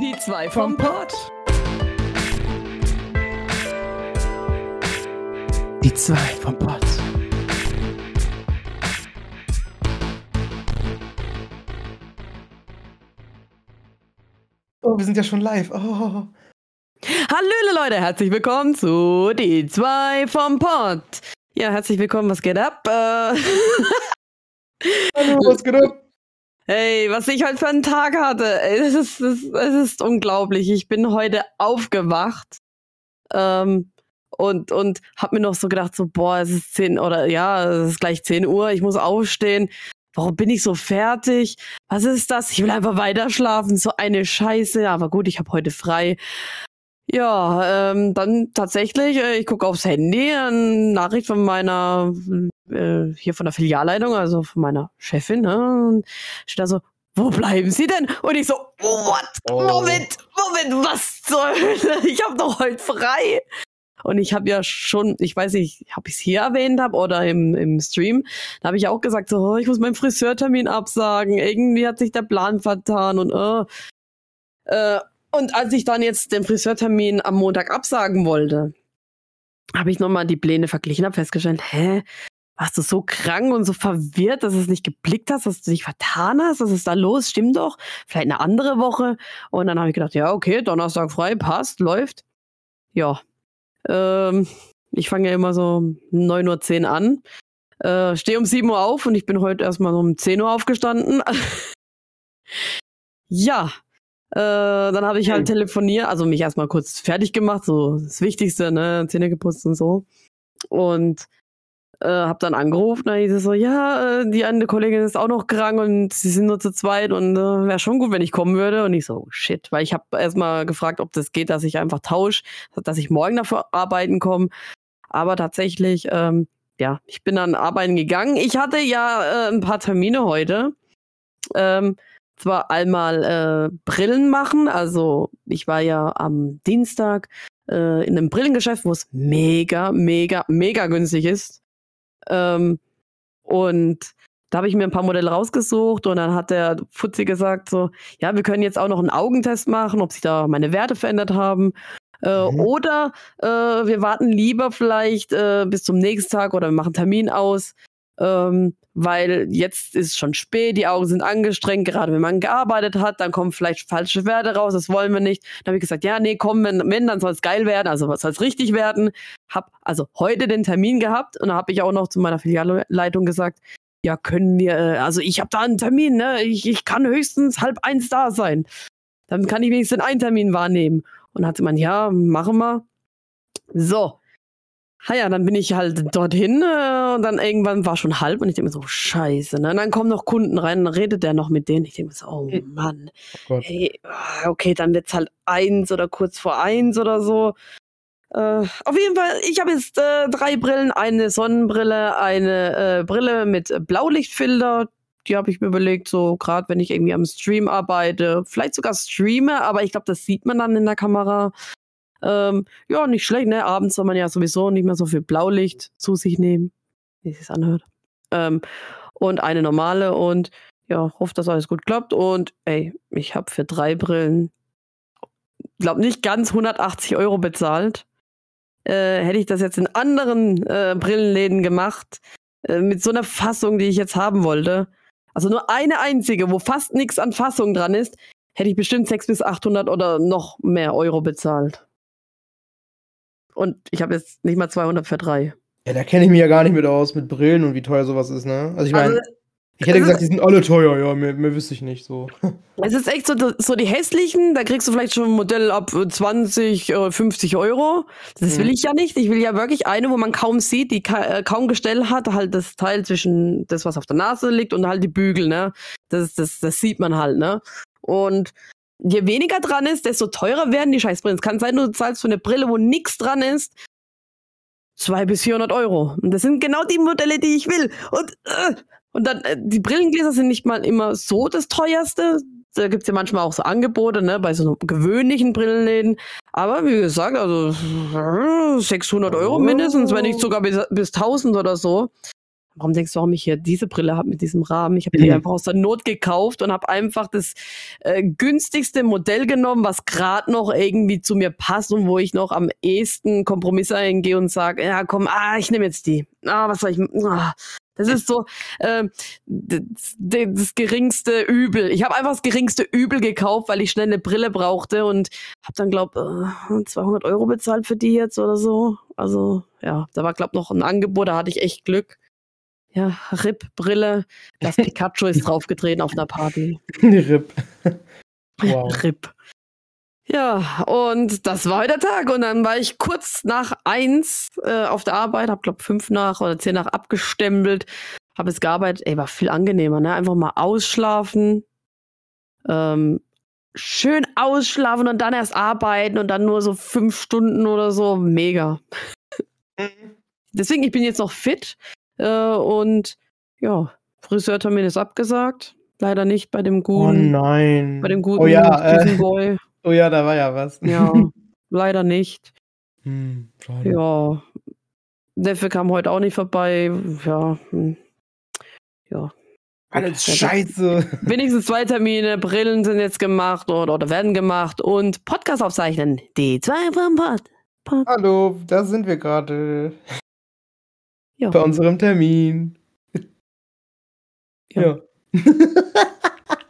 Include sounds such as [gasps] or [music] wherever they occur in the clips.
Die zwei vom Pott. Die zwei vom Pott. Oh, wir sind ja schon live. Oh. Hallöle Leute, herzlich willkommen zu Die zwei vom Pott. Ja, herzlich willkommen, was geht ab? Äh, Hallo, was geht ab? Hey, was ich heute für einen Tag hatte. Es ist, es, ist unglaublich. Ich bin heute aufgewacht ähm, und, und hab mir noch so gedacht, so, boah, es ist 10 oder ja, es ist gleich 10 Uhr, ich muss aufstehen. Warum bin ich so fertig? Was ist das? Ich will einfach weiter schlafen. So eine Scheiße. Aber gut, ich habe heute frei. Ja, ähm, dann tatsächlich, äh, ich gucke aufs Handy, eine Nachricht von meiner, äh, hier von der Filialleitung, also von meiner Chefin, ne? Und steht da so, wo bleiben Sie denn? Und ich so, what? Oh. Moment, Moment, was zur Hölle? [laughs] Ich habe doch heute frei. Und ich habe ja schon, ich weiß nicht, ob ich es hier erwähnt habe oder im, im Stream, da habe ich auch gesagt, so, oh, ich muss meinen Friseurtermin absagen. Irgendwie hat sich der Plan vertan und äh, äh, und als ich dann jetzt den Friseurtermin am Montag absagen wollte, habe ich nochmal die Pläne verglichen, habe festgestellt, hä, warst du so krank und so verwirrt, dass du es nicht geblickt hast, dass du dich vertan hast, was ist da los? Stimmt doch, vielleicht eine andere Woche. Und dann habe ich gedacht, ja, okay, Donnerstag frei, passt, läuft. Ja, ähm, ich fange ja immer so 9.10 Uhr an, äh, stehe um 7 Uhr auf und ich bin heute erstmal um 10 Uhr aufgestanden. [laughs] ja, äh, dann habe ich halt telefoniert, also mich erstmal kurz fertig gemacht, so das Wichtigste, ne, Zähne geputzt und so. Und äh, habe dann angerufen, da hieß es so, ja, äh, die eine Kollegin ist auch noch krank und sie sind nur zu zweit und äh, wäre schon gut, wenn ich kommen würde. Und ich so, shit, weil ich habe erstmal gefragt, ob das geht, dass ich einfach tausche, dass ich morgen dafür arbeiten komme. Aber tatsächlich, ähm, ja, ich bin dann arbeiten gegangen. Ich hatte ja äh, ein paar Termine heute. Ähm, zwar einmal äh, Brillen machen, also ich war ja am Dienstag äh, in einem Brillengeschäft, wo es mega, mega, mega günstig ist. Ähm, und da habe ich mir ein paar Modelle rausgesucht und dann hat der Fuzzi gesagt so, ja, wir können jetzt auch noch einen Augentest machen, ob sich da meine Werte verändert haben. Äh, Mhm. Oder äh, wir warten lieber vielleicht äh, bis zum nächsten Tag oder wir machen Termin aus, ähm, weil jetzt ist schon spät, die Augen sind angestrengt, gerade wenn man gearbeitet hat, dann kommen vielleicht falsche Werte raus, das wollen wir nicht. Dann habe ich gesagt, ja, nee, komm, wenn, wenn dann soll es geil werden, also soll es richtig werden. Hab also heute den Termin gehabt und da habe ich auch noch zu meiner Filialleitung gesagt, ja, können wir, äh, also ich habe da einen Termin, ne? Ich, ich kann höchstens halb eins da sein. Dann kann ich wenigstens einen Termin wahrnehmen. Und dann hat gemeint, ja, machen wir. So. Ha ja, dann bin ich halt dorthin äh, und dann irgendwann war schon halb und ich denke mir so, scheiße. Ne? Und dann kommen noch Kunden rein, dann redet der noch mit denen. Ich denke mir so, oh Hm. Mann. Oh. Hey, ah, okay, dann wird's halt eins oder kurz vor eins oder so. Äh, auf jeden Fall, ich habe jetzt äh, drei Brillen, eine Sonnenbrille, eine äh, Brille mit Blaulichtfilter. Die habe ich mir überlegt, so gerade wenn ich irgendwie am Stream arbeite, vielleicht sogar streame, aber ich glaube, das sieht man dann in der Kamera. Ähm, ja, nicht schlecht, ne? Abends soll man ja sowieso nicht mehr so viel Blaulicht zu sich nehmen, wie es sich anhört. Ähm, und eine normale und ja, hoffe, dass alles gut klappt. Und ey, ich habe für drei Brillen, glaube nicht ganz 180 Euro bezahlt. Äh, hätte ich das jetzt in anderen äh, Brillenläden gemacht, äh, mit so einer Fassung, die ich jetzt haben wollte, also nur eine einzige, wo fast nichts an Fassung dran ist, hätte ich bestimmt 600 bis 800 oder noch mehr Euro bezahlt. Und ich habe jetzt nicht mal 200 für drei. Ja, da kenne ich mich ja gar nicht mit aus, mit Brillen und wie teuer sowas ist, ne? Also ich meine, Also, ich hätte es gesagt, die sind alle teuer, ja, mehr, mehr wüsste ich nicht so. [laughs] Es ist echt so, so die hässlichen, da kriegst du vielleicht schon ein Modell ab äh, 20, äh, 50 Euro. Das will Mhm. ich ja nicht. Ich will ja wirklich eine, wo man kaum sieht, die äh, kaum Gestell hat, halt das Teil zwischen das, was auf der Nase liegt und halt die Bügel, ne? Das, das, das sieht man halt, ne? Und je weniger dran ist, desto teurer werden die Scheißbrillen. Es kann sein, du zahlst für eine Brille, wo nichts dran ist, 200 bis 400 Euro. Und das sind genau die Modelle, die ich will. Und, äh, und dann, äh, die Brillengläser sind nicht mal immer so das teuerste. Da gibt's ja manchmal auch so Angebote, ne, bei so gewöhnlichen Brillenläden. Aber wie gesagt, also äh, 600 Euro mindestens, wenn nicht sogar bis, bis 1000 oder so. Warum denkst du, warum ich hier diese Brille habe mit diesem Rahmen? Ich habe die Mhm. einfach aus der Not gekauft und habe einfach das äh, günstigste Modell genommen, was gerade noch irgendwie zu mir passt und wo ich noch am ehesten Kompromisse eingehe und sage, ja komm, ah, ich nehme jetzt die. Ah, was soll ich? Ah. Das ist so ähm, das, das geringste Übel. Ich habe einfach das geringste Übel gekauft, weil ich schnell eine Brille brauchte und habe dann, glaub, äh, 200 Euro bezahlt für die jetzt oder so. Also ja, da war, glaub, noch ein Angebot, da hatte ich echt Glück. Ja, RIP-Brille, das [laughs] Pikachu ist draufgetreten auf einer Party. [laughs] RIP. [laughs] Wow. RIP. Ja, und das war heute der Tag. Und dann war ich kurz nach eins äh, auf der Arbeit, hab glaub fünf nach oder zehn nach abgestempelt, hab es gearbeitet. Ey, war viel angenehmer, ne? Einfach mal ausschlafen, ähm, schön ausschlafen und dann erst arbeiten und dann nur so fünf Stunden oder so. Mega. Deswegen, ich bin jetzt noch fit äh, und ja, Friseurtermin ist abgesagt. Leider nicht bei dem Oh guten, nein. bei dem guten oh ja, äh, Boy. [laughs] oh ja, da war ja was. Ja, [laughs] leider nicht. Hm, schade. Ja. Neffe kam heute auch nicht vorbei. Ja. hm. Ja. Alles Ja, scheiße. [laughs] Wenigstens zwei Termine, Brillen sind jetzt gemacht oder, oder werden gemacht und Podcast aufzeichnen. Die zwei vom Pod. Pod. Hallo, da sind wir gerade. Ja. Bei unserem Termin. Ja. Ja. [laughs]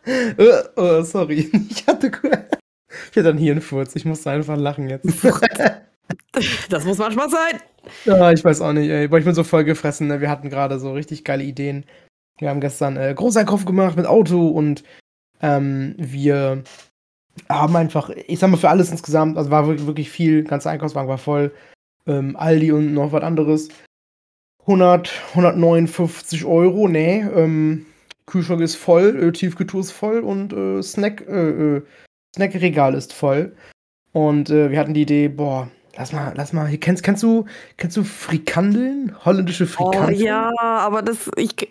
Äh, oh, sorry. [laughs] Ich hatte, ich hatte einen Hirnfurz. Ich musste einfach lachen jetzt. [laughs] Das muss manchmal sein. ja, ich weiß auch nicht, ey. Boah, ich bin so voll gefressen. Ne? Wir hatten gerade so richtig geile Ideen. Wir haben gestern äh, Großeinkauf gemacht mit Auto und ähm, wir haben einfach, ich sag mal, für alles insgesamt, also war wirklich, viel, ganzer Einkaufswagen war voll. Ähm, Aldi und noch was anderes. 100, 159 Euro, nee. Ähm, Kühlschrank ist voll, äh, Tiefkühltruhe ist voll und äh, Snack, äh, äh, Snackregal ist voll. Und äh, wir hatten die Idee, boah, lass mal, lass mal, hier, kennst, kennst du, kennst du Frikandeln? Holländische Oh Frikandeln? ja, aber das, ich,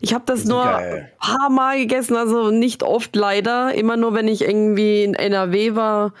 ich habe das nur ein paar Mal gegessen, also nicht oft leider. Immer nur, wenn ich irgendwie in NRW war.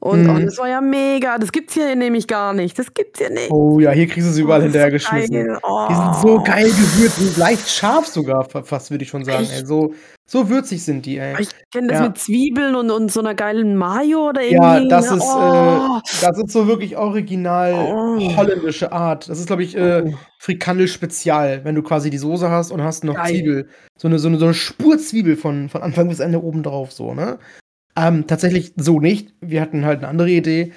Und Mhm. oh, das war ja mega. Das gibt's hier nämlich gar nicht. Das gibt's hier nicht. Oh ja, hier kriegst du sie überall Oh, hinterhergeschmissen. geil. Oh. Die sind so geil gewürzt und leicht scharf sogar, fa- fast würde ich schon sagen. Ey. So, so würzig sind die, ey. Ich kenne das Ja. mit Zwiebeln und, und so einer geilen Mayo oder Ja, irgendwie. das ne? ist, oh. äh, das ist so wirklich original Oh. holländische Art. Das ist, glaube ich, äh, Oh. Frikandel Spezial, wenn du quasi die Soße hast und hast noch Geil. Zwiebel. So eine, so eine, so eine Spur Zwiebel von, von Anfang bis Ende oben drauf, so, ne? Ähm, tatsächlich so nicht. Wir hatten halt eine andere Idee.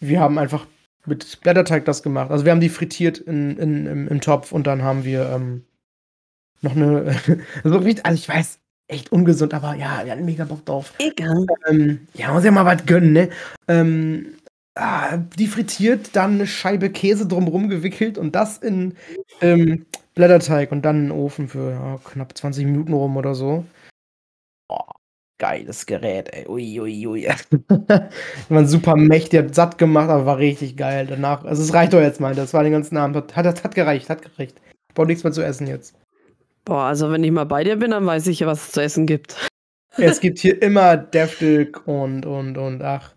Wir haben einfach mit Blätterteig das gemacht. Also wir haben die frittiert in, in, im, im Topf und dann haben wir ähm, noch eine. [laughs] also, also ich weiß, echt ungesund, aber ja, wir hatten mega Bock drauf. Egal. Ähm, ja, muss ja mal was gönnen, ne? Ähm, ah, die frittiert, dann eine Scheibe Käse drumrum gewickelt und das in ähm, Blätterteig und dann in den Ofen für ja, knapp 20 Minuten rum oder so. Geiles Gerät, ey. Ui, ui, ui. [laughs] war super mächtig, hat satt gemacht, aber war richtig geil. Danach, also es reicht doch jetzt mal, das war den ganzen Abend. Hat, hat, hat gereicht, hat gereicht. Braucht nichts mehr zu essen jetzt. Boah, also wenn ich mal bei dir bin, dann weiß ich ja, was es zu essen gibt. [laughs] es gibt hier immer Deftig und, und, und, ach.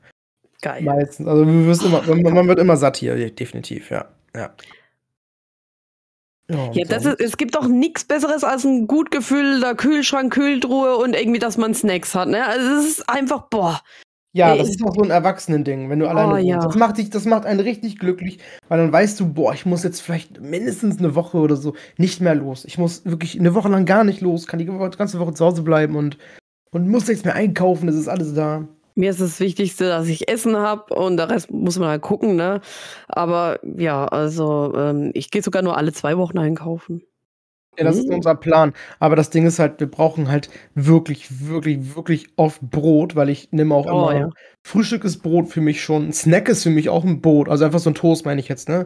Geil. Meistens. Also du wirst immer, man, man wird immer satt hier, definitiv, ja. Ja, ja, Ja, das ist, es gibt doch nichts Besseres als ein gut gefüllter Kühlschrank, Kühltruhe und irgendwie, dass man Snacks hat. Ne? Also es ist einfach, boah. ja, das ist auch so ein Erwachsenending, wenn du alleine Oh, ja. Das macht dich, das macht einen richtig glücklich, weil dann weißt du, boah, ich muss jetzt vielleicht mindestens eine Woche oder so nicht mehr los. Ich muss wirklich eine Woche lang gar nicht los, kann die ganze Woche zu Hause bleiben und, und muss nichts mehr einkaufen, es ist alles da. Mir ist das Wichtigste, dass ich Essen habe und der Rest muss man halt gucken, ne? Aber ja, also ähm, ich gehe sogar nur alle zwei Wochen einkaufen. Ja, das ist Mhm. unser Plan. Aber das Ding ist halt, wir brauchen halt wirklich, wirklich, wirklich oft Brot, weil ich nehme auch Oh, immer. ja. Frühstück ist Brot für mich schon. Ein Snack ist für mich auch ein Brot. Also einfach so ein Toast, meine ich jetzt, ne?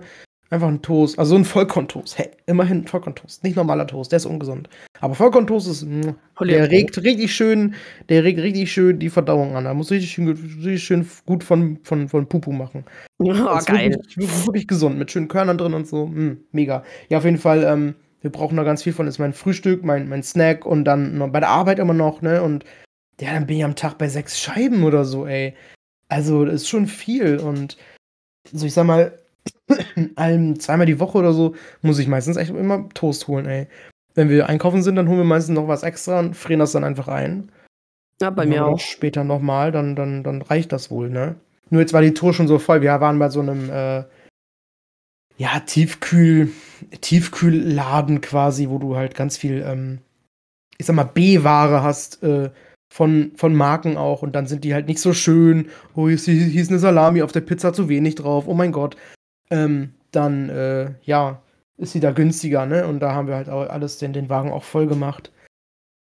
Einfach ein Toast. Also so ein Vollkorntoast. Hey, immerhin ein Vollkorntoast. Nicht normaler Toast, der ist ungesund. Aber Vollkorntoast ist. mh, Holla, Der regt richtig schön, der regt richtig schön die Verdauung an. Da muss richtig schön, richtig schön gut von, von, von Pupu machen. [laughs] Oh, geil. Wirklich, wirklich, wirklich gesund, mit schönen Körnern drin und so. Mm, mega. Ja, auf jeden Fall, ähm, wir brauchen da ganz viel von. Das ist mein Frühstück, mein, mein Snack und dann noch bei der Arbeit immer noch, ne? Und ja, dann bin ich am Tag bei sechs Scheiben oder so, ey. Also, das ist schon viel. Und so, ich sag mal, allem zweimal die Woche oder so, muss ich meistens echt immer Toast holen, ey. Wenn wir einkaufen sind, dann holen wir meistens noch was extra und frieren das dann einfach ein. Ja, bei mir auch. Später nochmal, dann, dann, dann reicht das wohl, ne? Nur jetzt war die Tour schon so voll. Wir waren bei so einem, äh, ja, Tiefkühl, Tiefkühlladen quasi, wo du halt ganz viel, ähm, ich sag mal, B-Ware hast, äh, von, von Marken auch und dann sind die halt nicht so schön. Oh, hier hieß eine Salami auf der Pizza zu wenig drauf. Oh mein Gott. Ähm, dann, äh, ja, ist sie da günstiger, ne? Und da haben wir halt auch alles den, den Wagen auch voll gemacht.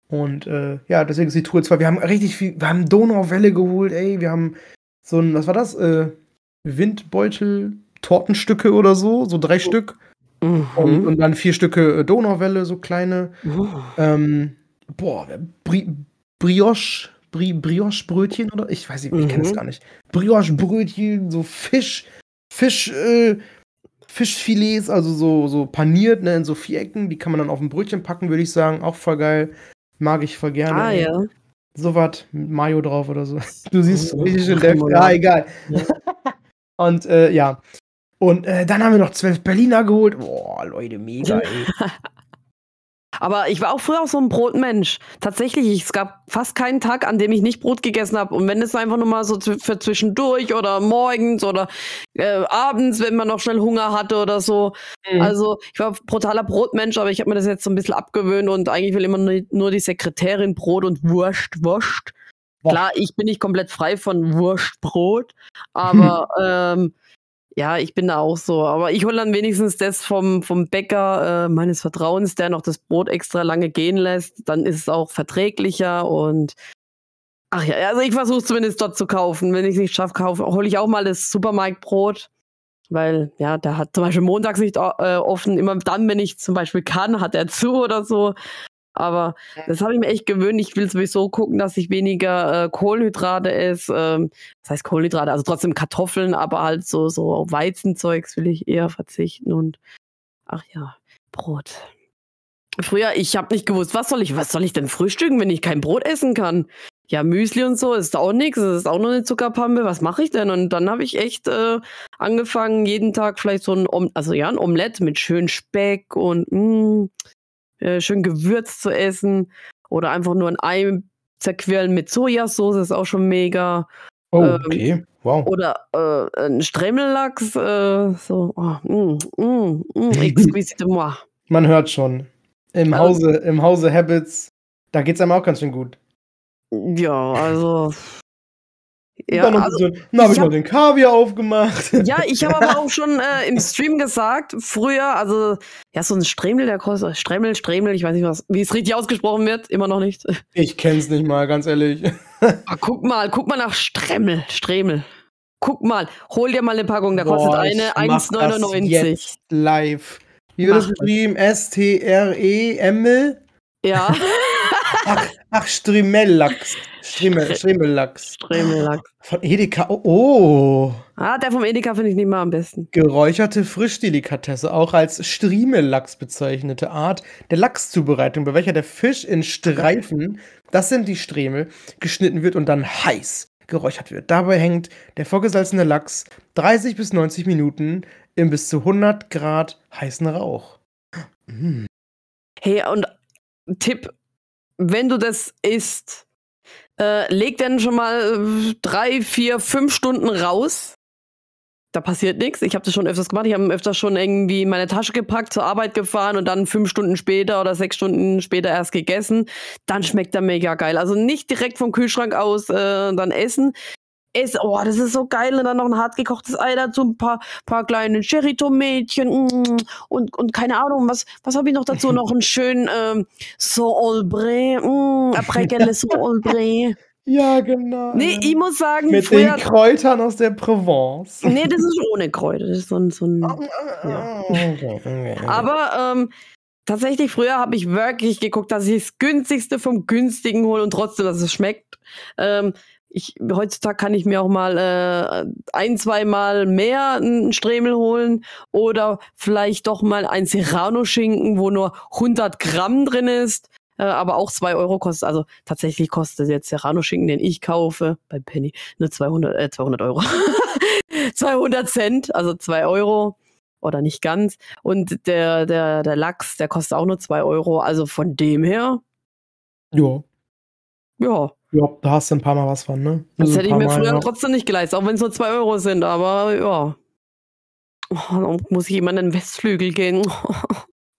Und äh, ja, deswegen ist die Tour zwar, wir haben richtig viel, wir haben Donauwelle geholt, ey, wir haben so ein, was war das? Äh, Windbeutel, Tortenstücke oder so, so drei Stück. Mhm. Und, und, dann vier Stücke äh, Donauwelle, so kleine. Mhm. Ähm, boah, Bri Brioche, Bri Brioche-Brötchen oder? Ich weiß nicht, ich kenne es mhm. gar nicht. Brioche-Brötchen, so Fisch, Fisch, äh, Fischfilets, also so, so paniert, ne, in so Vierecken. Die kann man dann auf ein Brötchen packen, würde ich sagen. Auch voll geil. Mag ich voll gerne. Ah, ja. So was mit Mayo drauf oder so. [laughs] Du siehst oh, richtig schön Def. Ja, egal. Ja. [laughs] Und äh, ja. Und äh, dann haben wir noch zwölf Berliner geholt. Boah, Leute, mega, ey. [laughs] Aber ich war auch früher auch so ein Brotmensch. Tatsächlich, es gab fast keinen Tag, an dem ich nicht Brot gegessen habe. Und wenn es einfach nur mal so für zwischendurch oder morgens oder äh, abends, wenn man noch schnell Hunger hatte oder so. Mhm. Also ich war brutaler Brotmensch, aber ich habe mir das jetzt so ein bisschen abgewöhnt und eigentlich will immer nur, nur die Sekretärin Brot und Wurst, Wurst. Klar, ich bin nicht komplett frei von Wurstbrot, aber [laughs] ähm, ja, ich bin da auch so. Aber ich hole dann wenigstens das vom, vom Bäcker äh, meines Vertrauens, der noch das Brot extra lange gehen lässt. Dann ist es auch verträglicher und ach ja, also ich versuche zumindest dort zu kaufen. Wenn ich es nicht schaffe, hole ich auch mal das Supermarktbrot. Weil, ja, der hat zum Beispiel montags nicht äh, offen. Immer dann, wenn ich zum Beispiel kann, hat er zu oder so. Aber das habe ich mir echt gewöhnt. Ich will sowieso gucken, dass ich weniger äh, Kohlenhydrate esse. Ähm, das heißt Kohlenhydrate, also trotzdem Kartoffeln, aber halt so, so Weizenzeugs will ich eher verzichten. Und ach ja, Brot. Früher, ich habe nicht gewusst, was soll ich, was soll ich denn frühstücken, wenn ich kein Brot essen kann? Ja, Müsli und so ist auch nichts, das ist auch nur eine Zuckerpampe, was mache ich denn? Und dann habe ich echt äh, angefangen, jeden Tag vielleicht so ein, Om also ja, ein Omelett mit schön Speck und mh, mm, äh, schön gewürzt zu essen oder einfach nur ein Ei zerquirlen mit Sojasauce ist auch schon mega. Oh, ähm, okay. Wow. Oder äh, ein Stremmellachs, äh, so, oh, mm, mm, mm, [laughs] exquisite moi. Man hört schon. Im also, Hause, im Hause Habits, da geht's einem auch ganz schön gut. Ja, also ja, dann, also, dann habe ich, hab, noch den Kaviar aufgemacht. [laughs] Ja, ich habe aber auch schon äh, im [laughs] Stream gesagt, früher, also, ja, so ein Stremel, der kostet, Stremel, Stremel, ich weiß nicht, was, wie es richtig ausgesprochen wird, immer noch nicht. [laughs] Ich kenn's nicht mal, ganz ehrlich. Ah, guck mal, guck mal nach Stremel, Stremel. Guck mal, hol dir mal eine Packung, da kostet Boah, eine 1,99. Live. Wie wird das geschrieben? S-T-R-E-M-L? Ja. Ach, ach Strimellachs. Strimmel, Strimmellachs. Strimmellachs. Von Edeka. Oh. Ah, der vom Edeka finde ich nicht mal am besten. Geräucherte Frischdelikatesse, auch als Striemellachs bezeichnete Art der Lachszubereitung, bei welcher der Fisch in Streifen, das sind die Stremel, geschnitten wird und dann heiß geräuchert wird. Dabei hängt der vorgesalzene Lachs 30 bis 90 Minuten im bis zu 100 Grad heißen Rauch. Mm. Hey, und Tipp, wenn du das isst, äh, leg dann schon mal äh, drei, vier, fünf Stunden raus. Da passiert nichts. Ich habe das schon öfters gemacht. Ich habe öfters schon irgendwie meine Tasche gepackt, zur Arbeit gefahren und dann fünf Stunden später oder sechs Stunden später erst gegessen. Dann schmeckt er mega geil. Also nicht direkt vom Kühlschrank aus äh, dann essen ist, oh, das ist so geil. Und dann noch ein hart gekochtes Ei dazu, ein paar, paar kleine Cherry-Tomätchen mm, und, und keine Ahnung, was, was habe ich noch dazu? noch einen schönen ähm, Saint-Olbray, mm, après [laughs] Saint-Olbray. Ja, genau. Nee, ich muss sagen, mit früher, den Kräutern aus der Provence. Nee, das ist ohne Kräuter. Das ist so ein. So ein ja. Aber ähm, tatsächlich, früher habe ich wirklich geguckt, dass ich das günstigste vom günstigen hole und trotzdem, dass es schmeckt. Ähm, ich, heutzutage kann ich mir auch mal äh, ein, zwei Mal mehr einen Stremel holen oder vielleicht doch mal ein Serrano-Schinken, wo nur 100 Gramm drin ist. äh, aber auch 2 Euro kostet. Also tatsächlich kostet jetzt Serrano-Schinken, den ich kaufe, bei Penny, nur 200, äh, 200 Euro. [laughs] 200 Cent, also 2 Euro oder nicht ganz. Und der, der, der Lachs, der kostet auch nur 2 Euro. Also von dem her. Ja. Ja. Ja, da hast du ein paar Mal was von, ne? Das Also hätte ich mir Mal, früher ja. trotzdem nicht geleistet, auch wenn es nur 2 Euro sind, aber ja. Oh, dann muss ich immer in den Westflügel gehen.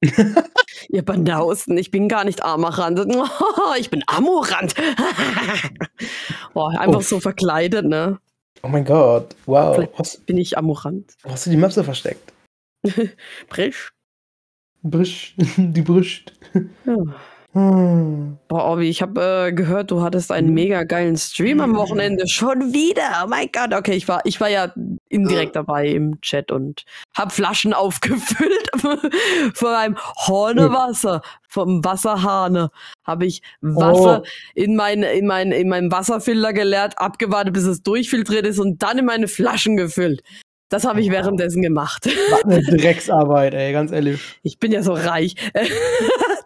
[laughs] Ihr Banausen, ich bin gar nicht Amarant. [laughs] Ich bin Amorant. Boah, [laughs] einfach Uff. so verkleidet, ne? Oh mein Gott, wow. Vielleicht Hast, bin ich Amorant. wo hast du die Möpse versteckt? Brisch. Brüsch, die Brüst. Ja. Hm. Boah, Obi, ich habe äh, gehört, du hattest einen Mhm. mega geilen Stream am Wochenende. Schon wieder. Oh mein Gott. Okay, ich war, ich war ja indirekt dabei im Chat und hab Flaschen [laughs] aufgefüllt [laughs] von einem Hornewasser, vom Wasserhahne. Habe ich Wasser Oh. in, mein, in, mein, in meinem Wasserfilter geleert, abgewartet, bis es durchfiltriert ist und dann in meine Flaschen gefüllt. Das habe ich währenddessen gemacht. Was eine [laughs] Drecksarbeit, ey, ganz ehrlich. Ich bin ja so reich.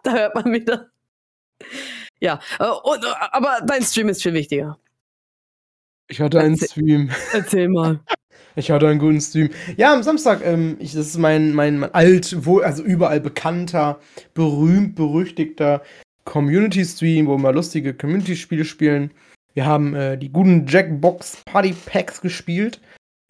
[laughs] da hört man wieder. Ja, äh, und, äh, aber dein Stream ist viel wichtiger. Ich hatte einen Erzähl- Stream. Erzähl mal. [laughs] Ich hatte einen guten Stream. Ja, am Samstag, ähm, ich, das ist mein, mein, mein alt, wohl, also überall bekannter, berühmt, berüchtigter Community-Stream, wo wir lustige Community-Spiele spielen. Wir haben äh, die guten Jackbox Party Packs gespielt,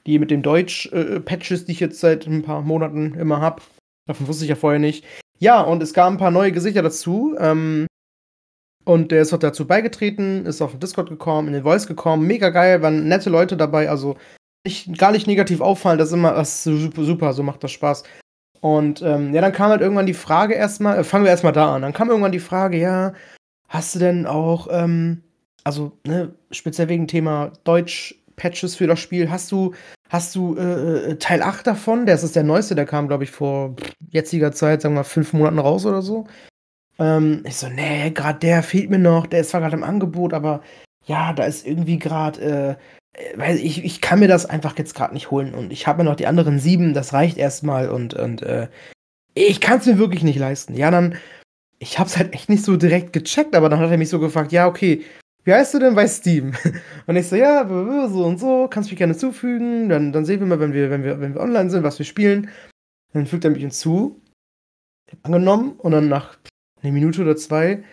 die mit den Deutsch-Patches, die ich jetzt seit ein paar Monaten immer habe. Davon wusste ich ja vorher nicht. Ja, und es kamen ein paar neue Gesichter dazu. Ähm, und der ist auch dazu beigetreten, ist auf den Discord gekommen, in den Voice gekommen. Mega geil, waren nette Leute dabei. Also nicht, gar nicht negativ auffallen, das ist immer das ist super, so macht das Spaß. Und ähm, ja, dann kam halt irgendwann die Frage erstmal, äh, fangen wir erstmal da an. Dann kam irgendwann die Frage, ja, hast du denn auch, ähm, also, ne, speziell wegen Thema Deutsch-Patches für das Spiel, hast du, hast du äh, äh, Teil 8 davon? Das ist der neueste, der kam, glaube ich, vor jetziger Zeit, sagen wir mal, fünf Monaten raus oder so. Ähm, ich so, nee, gerade der fehlt mir noch, der ist zwar gerade im Angebot, aber ja, da ist irgendwie gerade, äh, äh, weil ich, ich kann mir das einfach jetzt gerade nicht holen und ich habe mir noch die anderen sieben, das reicht erstmal und, und äh, ich kann es mir wirklich nicht leisten. Ja, dann, ich hab's halt echt nicht so direkt gecheckt, aber dann hat er mich so gefragt, ja, okay, wie heißt du denn bei Steam? [laughs] Und ich so, ja, so und so, kannst mich gerne zufügen, dann, dann sehen wir mal, wenn wir, wenn wir, wenn wir online sind, was wir spielen. Dann fügt er mich hinzu, angenommen und dann nach einer Minute oder zwei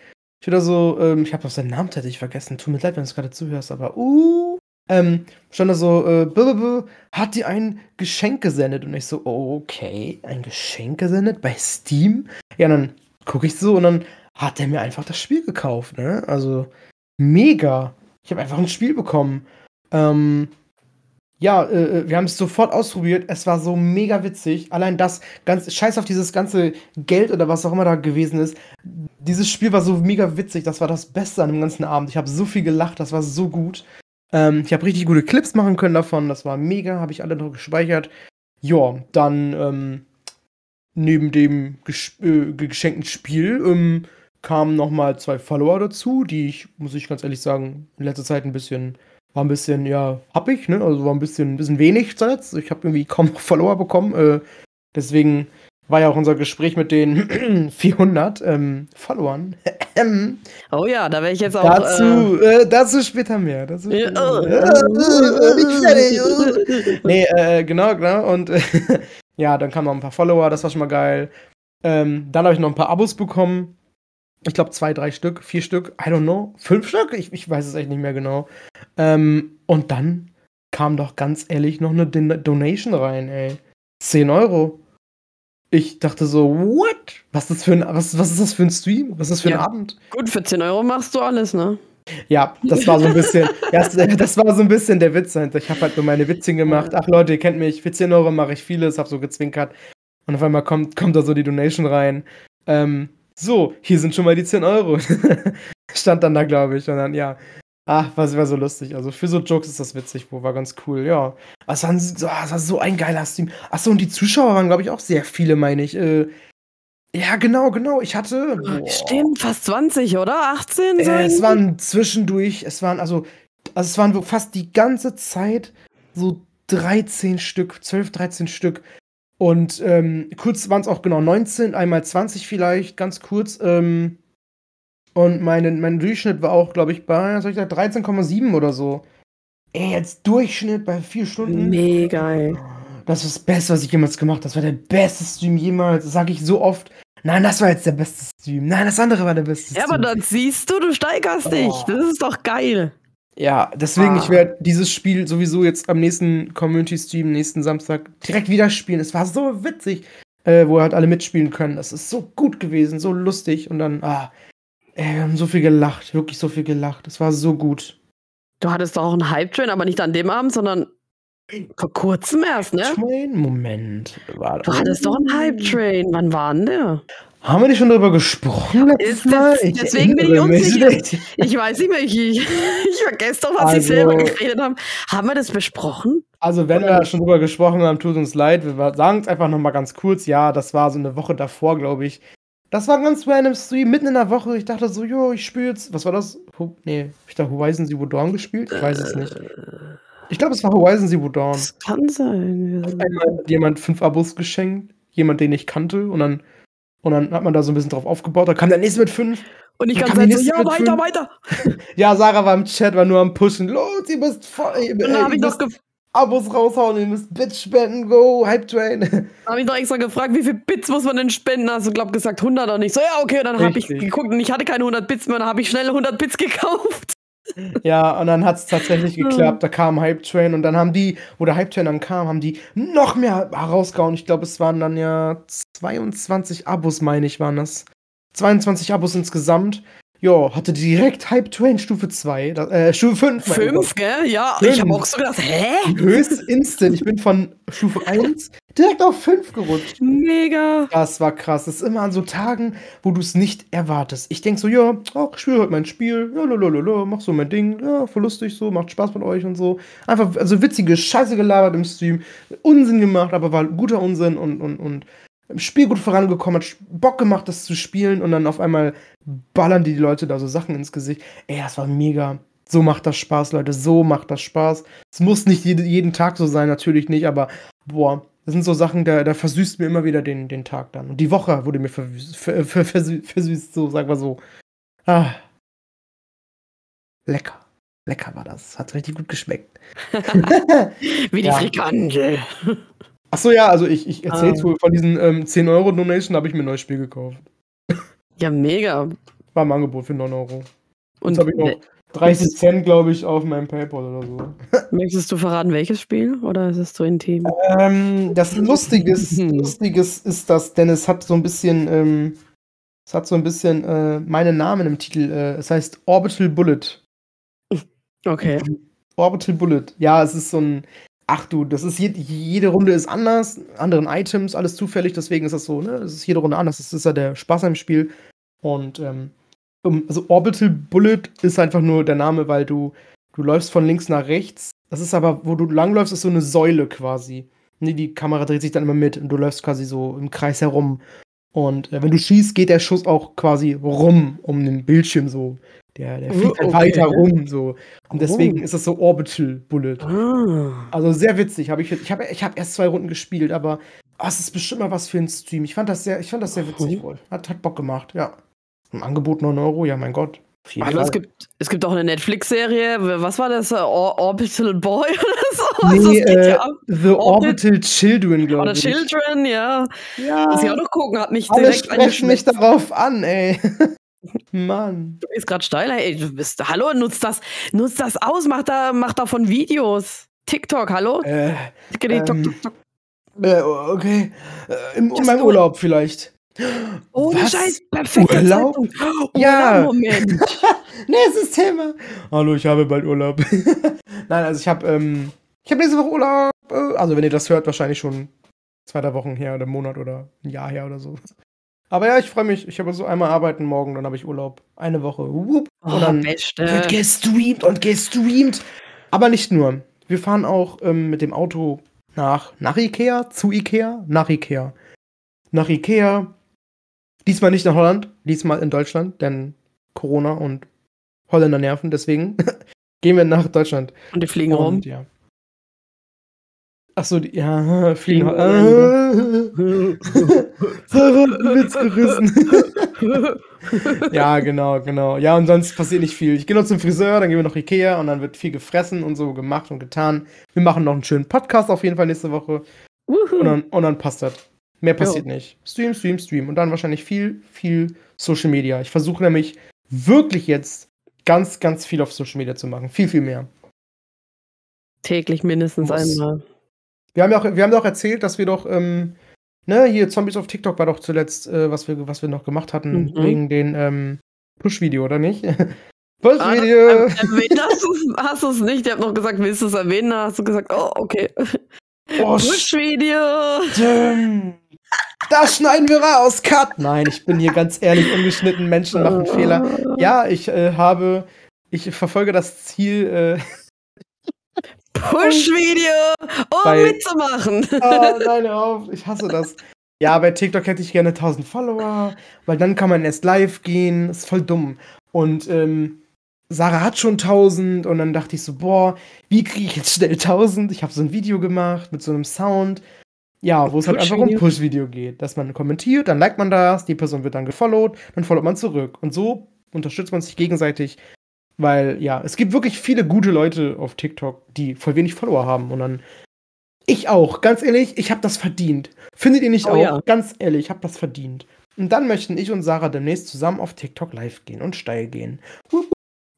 ich wieder so, ähm, ich habe auch seinen Namen tatsächlich vergessen. Tut mir leid, wenn du es gerade zuhörst, aber uh, ähm, stand da so, äh, hat dir ein Geschenk gesendet und ich so, okay, ein Geschenk gesendet bei Steam? Ja, dann gucke ich so und dann hat er mir einfach das Spiel gekauft, ne? Also mega. Ich habe einfach ein Spiel bekommen. Ähm, ja, äh, äh, wir haben es sofort ausprobiert. Es war so mega witzig. Allein das, ganz, scheiß auf dieses ganze Geld oder was auch immer da gewesen ist. Dieses Spiel war so mega witzig. Das war das Beste an dem ganzen Abend. Ich habe so viel gelacht. Das war so gut. Ähm, ich habe richtig gute Clips machen können davon. Das war mega. Habe ich alle noch gespeichert. Ja, dann ähm, neben dem ges äh, geschenkten Spiel ähm, kamen noch mal zwei Follower dazu, die ich, muss ich ganz ehrlich sagen, in letzter Zeit ein bisschen, war ein bisschen, ja, happig, ne? Also war ein bisschen, ein bisschen wenig zuletzt. Ich habe irgendwie kaum noch [laughs] Follower bekommen. Äh, deswegen war ja auch unser Gespräch mit den [clears throat] 400 ähm, Followern. [laughs] Oh ja, da wäre ich jetzt auch. dazu, äh, dazu später mehr. Dazu äh, später mehr. [laughs] Äh, nee, äh, genau, genau. Und äh, ja, dann kamen noch ein paar Follower, das war schon mal geil. Ähm, dann habe ich noch ein paar Abos bekommen. Ich glaube zwei, drei Stück, vier Stück, I don't know. Fünf Stück? Ich, ich weiß es echt nicht mehr genau. Ähm, und dann kam doch ganz ehrlich noch eine Don Donation rein, ey. 10 Euro. Ich dachte so, what? Was ist, das für ein, was, was ist das für ein Stream? Was ist das für ein Ja. Abend? Gut, für 10 Euro machst du alles, ne? Ja, das war so ein bisschen, [laughs] das, das war so ein bisschen der Witz dahinter. Ich habe halt nur meine Witzchen gemacht. Ach Leute, ihr kennt mich, für 10 Euro mache ich vieles, hab so gezwinkert. Und auf einmal kommt, kommt da so die Donation rein. Ähm, so, hier sind schon mal die 10 Euro. [laughs] Stand dann da, glaube ich. Und dann, ja. Ach, was war so lustig. Also für so Jokes ist das witzig, wo war ganz cool, ja. Ah, Es war, so, ah, war so ein geiler Stream. Achso, und die Zuschauer waren, glaube ich, auch sehr viele, meine ich. Äh, ja, genau, genau. Ich hatte. boah. Stimmt, fast 20, oder? 18? So Äh, es waren zwischendurch, es waren also, also es waren fast die ganze Zeit so 13 Stück, 12, 13 Stück. Und ähm, kurz waren es auch genau 19, einmal 20 vielleicht, ganz kurz. Ähm, Und meine, mein Durchschnitt war auch, glaube ich, bei, was soll ich sagen, 13,7 oder so. Ey, jetzt Durchschnitt bei vier Stunden. Mega, ey. Das ist das Beste, was ich jemals gemacht habe. Das war der beste Stream jemals. Das sage ich so oft. Nein, das war jetzt der beste Stream. Nein, das andere war der beste Ja, Stream. aber dann siehst du, du steigerst Oh. dich. Das ist doch geil. Ja, deswegen, Ah. ich werde dieses Spiel sowieso jetzt am nächsten Community-Stream, nächsten Samstag, direkt wieder spielen. Es war so witzig, äh, wo halt alle mitspielen können. Das ist so gut gewesen, so lustig. Und dann, ah, ey, wir haben so viel gelacht, wirklich so viel gelacht. Es war so gut. Du hattest doch auch einen Hype-Train, aber nicht an dem Abend, sondern vor kurzem erst, ne? Train, Moment. War Du hattest doch einen Hype-Train. Wann war denn der? Haben wir nicht schon darüber gesprochen Ist das- deswegen bin ich unsicher. Ich weiß nicht mehr, ich, [laughs] ich vergesse doch, was Also- sie selber geredet haben. Haben wir das besprochen? Also, wenn wir schon drüber gesprochen haben, tut uns leid. Wir sagen es einfach nochmal ganz kurz. Ja, das war so eine Woche davor, glaube ich. Das war ein ganz random Stream, mitten in der Woche. Ich dachte so, jo, ich spiele jetzt. Was war das? Ho nee, hab ich da Horizon Zero Dawn gespielt? Ich weiß es nicht. Ich glaube, es war Horizon Zero Dawn. Das kann sein. Einmal hat jemand fünf Abos geschenkt, jemand, den ich kannte, und dann, und dann hat man da so ein bisschen drauf aufgebaut. Da kam der nächste mit fünf. Und ich kann sagen, so, ja, weiter, weiter. [laughs] Ja, Sarah war im Chat, war nur am Pushen. Los, ihr müsst, voll, ihr, Und dann habe ihr ich, noch Abos raushauen, ihr müsst Bitch spenden, go, Hype Train. [laughs] hab ich noch extra gefragt, wie viel Bits muss man denn spenden? Hast du, glaub gesagt 100 oder nicht? So, ja, okay, dann habe ich geguckt und ich hatte keine 100 Bits mehr, dann habe ich schnell 100 Bits gekauft. Ja, und dann hat es tatsächlich Hm. geklappt. Da kam Hype Train und dann haben die, wo der Hype Train dann kam, haben die noch mehr rausgehauen. Ich glaube, es waren dann ja 22 Abos, meine ich, waren das. 22 Abos insgesamt. Jo, hatte direkt Hype Train Stufe 2, da- äh, Stufe 5. mein Fünf, gell? Ja, Fünf. ich habe auch so gedacht, hä? Höchst instant. Ich bin von Stufe [laughs] 1 direkt auf 5 gerutscht. Mega. Das war krass. Das ist immer an so Tagen, wo du es nicht erwartest. Ich denk so, ja, ach, ich spiele heute mein Spiel, ja, lalalala, mach so mein Ding, ja, voll lustig so, macht Spaß mit euch und so. Einfach, also witzige Scheiße gelabert im Stream, Unsinn gemacht, aber war guter Unsinn und, und, und im Spiel gut vorangekommen, hat Bock gemacht, das zu spielen und dann auf einmal ballern die Leute da so Sachen ins Gesicht. Ey, das war mega. So macht das Spaß, Leute, so macht das Spaß. Es muss nicht jede, jeden Tag so sein, natürlich nicht, aber boah, das sind so Sachen, da, da versüßt mir immer wieder den, den Tag dann. Und die Woche wurde mir versüßt, ver, ver, versü- versüßt, so, sag mal so. Ah. Lecker. Lecker war das. Hat richtig gut geschmeckt. [laughs] [laughs] Wie die Ja. Frikandel. Achso, ja, also ich, ich erzähl's Ah. wohl von diesen ähm, 10 Euro Donation, habe ich mir ein neues Spiel gekauft. Ja, mega. War im Angebot für 9 Euro. Und habe ich noch 30 Cent, glaube ich, auf meinem PayPal oder so. [laughs] möchtest du verraten, welches Spiel? Oder ist es zu intim? Ähm, das Lustiges, [laughs] Lustiges ist das, denn es hat so ein bisschen, ähm, es hat so ein bisschen äh, meinen Namen im Titel. Äh, es heißt Orbital Bullet. Okay. Orbital Bullet. Ja, es ist so ein. Ach du, das ist je, jede Runde ist anders, anderen Items, alles zufällig, deswegen ist das so, ne? Es ist jede Runde anders. Das ist ja der Spaß am Spiel. Und ähm, um, also Orbital Bullet ist einfach nur der Name, weil du, du läufst von links nach rechts. Das ist aber, wo du langläufst, ist so eine Säule quasi. Nee, die Kamera dreht sich dann immer mit und du läufst quasi so im Kreis herum. Und äh, wenn du schießt, geht der Schuss auch quasi rum um den Bildschirm so. Der, der fliegt halt Okay. weiter rum so. Und deswegen Oh. ist das so Orbital Bullet. Ah. Also sehr witzig. Hab ich ich habe ich hab erst zwei Runden gespielt, aber ah, es ist bestimmt mal was für einen Stream. Ich fand das sehr, ich fand das sehr witzig wohl. Hat, hat Bock gemacht, ja. Im Angebot 9 Euro, ja, mein Gott. Also es gibt, es gibt auch eine Netflix-Serie. Was war das? Äh, Or Orbital Boy [laughs] oder so? Also Nee, das geht äh, ja. The Orbit- Orbital Children, glaube Oder ich. Children, ja. Ja, Muss ich auch noch gucken. Hat mich alle direkt sprechen mich darauf an, ey. [laughs] Mann. Du bist gerade steil. Ey, du bist, hallo, nutzt das, nutzt das aus. Mach, da, mach davon Videos. TikTok, hallo? Äh, Tickety, tok, ähm, tok, tok. äh, okay. Äh, in, meinem. Urlaub vielleicht. Ohne Was? Scheiß, perfekter Urlaub? Zeitpunkt. Ja. Moment. [laughs] Nächstes Thema. Hallo, ich habe bald Urlaub. [laughs] Nein, also ich habe ähm, ich habe nächste Woche Urlaub. Äh, also wenn ihr das hört, wahrscheinlich schon zwei, drei Wochen her oder einen Monat oder ein Jahr her oder so. Aber ja, ich freue mich. Ich habe so einmal arbeiten morgen, dann habe ich Urlaub. Eine Woche. Wupp. Oh, und dann Beste. wird gestreamt und gestreamt. Aber nicht nur. Wir fahren auch ähm, mit dem Auto nach, nach Ikea, zu Ikea, nach Ikea. Nach Ikea. Diesmal nicht nach Holland, diesmal in Deutschland, denn Corona und Holländer nerven, deswegen [laughs] gehen wir nach Deutschland. Und die fliegen rum. Und, ja. Achso, ja, [laughs] fliegen. [laughs] Sarah Witz gerissen. ja, genau, genau. Ja, und sonst passiert nicht viel. Ich gehe noch zum Friseur, dann gehen wir noch Ikea und dann wird viel gefressen und so gemacht und getan. Wir machen noch einen schönen Podcast auf jeden Fall nächste Woche. Und dann, und dann passt das. Mehr passiert jo. nicht. Stream, Stream, Stream. Und dann wahrscheinlich viel, viel Social Media. Ich versuche nämlich wirklich jetzt ganz, ganz viel auf Social Media zu machen. Viel, viel mehr. Täglich mindestens Muss. einmal. Wir haben ja auch, wir haben auch erzählt, dass wir doch, ähm, ne, hier Zombies auf TikTok war doch zuletzt, äh, was, wir, was wir noch gemacht hatten, mhm. wegen den ähm, Push-Video, oder nicht? [laughs] Push-Video! Ah, hast du es nicht? Ich habe noch gesagt, willst du es erwähnen? Da hast du gesagt, oh, okay. Oh, Push-Video! Das schneiden wir raus, Cut! Nein, ich bin hier ganz ehrlich ungeschnitten, Menschen machen Fehler. Ja, ich äh, habe, ich verfolge das Ziel, äh, Push-Video, um bei, mitzumachen. Oh, nein, auf, ich hasse das. Ja, bei TikTok hätte ich gerne 1000 Follower, weil dann kann man erst live gehen. Ist voll dumm. Und ähm, Sarah hat schon 1000 und dann dachte ich so, boah, wie kriege ich jetzt schnell 1000? Ich habe so ein Video gemacht mit so einem Sound. Ja, wo es halt einfach um Push-Video geht. Dass man kommentiert, dann liked man das, die Person wird dann gefollowt, dann followt man zurück. Und so unterstützt man sich gegenseitig weil, ja, es gibt wirklich viele gute Leute auf TikTok, die voll wenig Follower haben. Und dann. Ich auch, ganz ehrlich, ich habe das verdient. Findet ihr nicht oh, auch? Ja. Ganz ehrlich, ich habe das verdient. Und dann möchten ich und Sarah demnächst zusammen auf TikTok live gehen und steil gehen.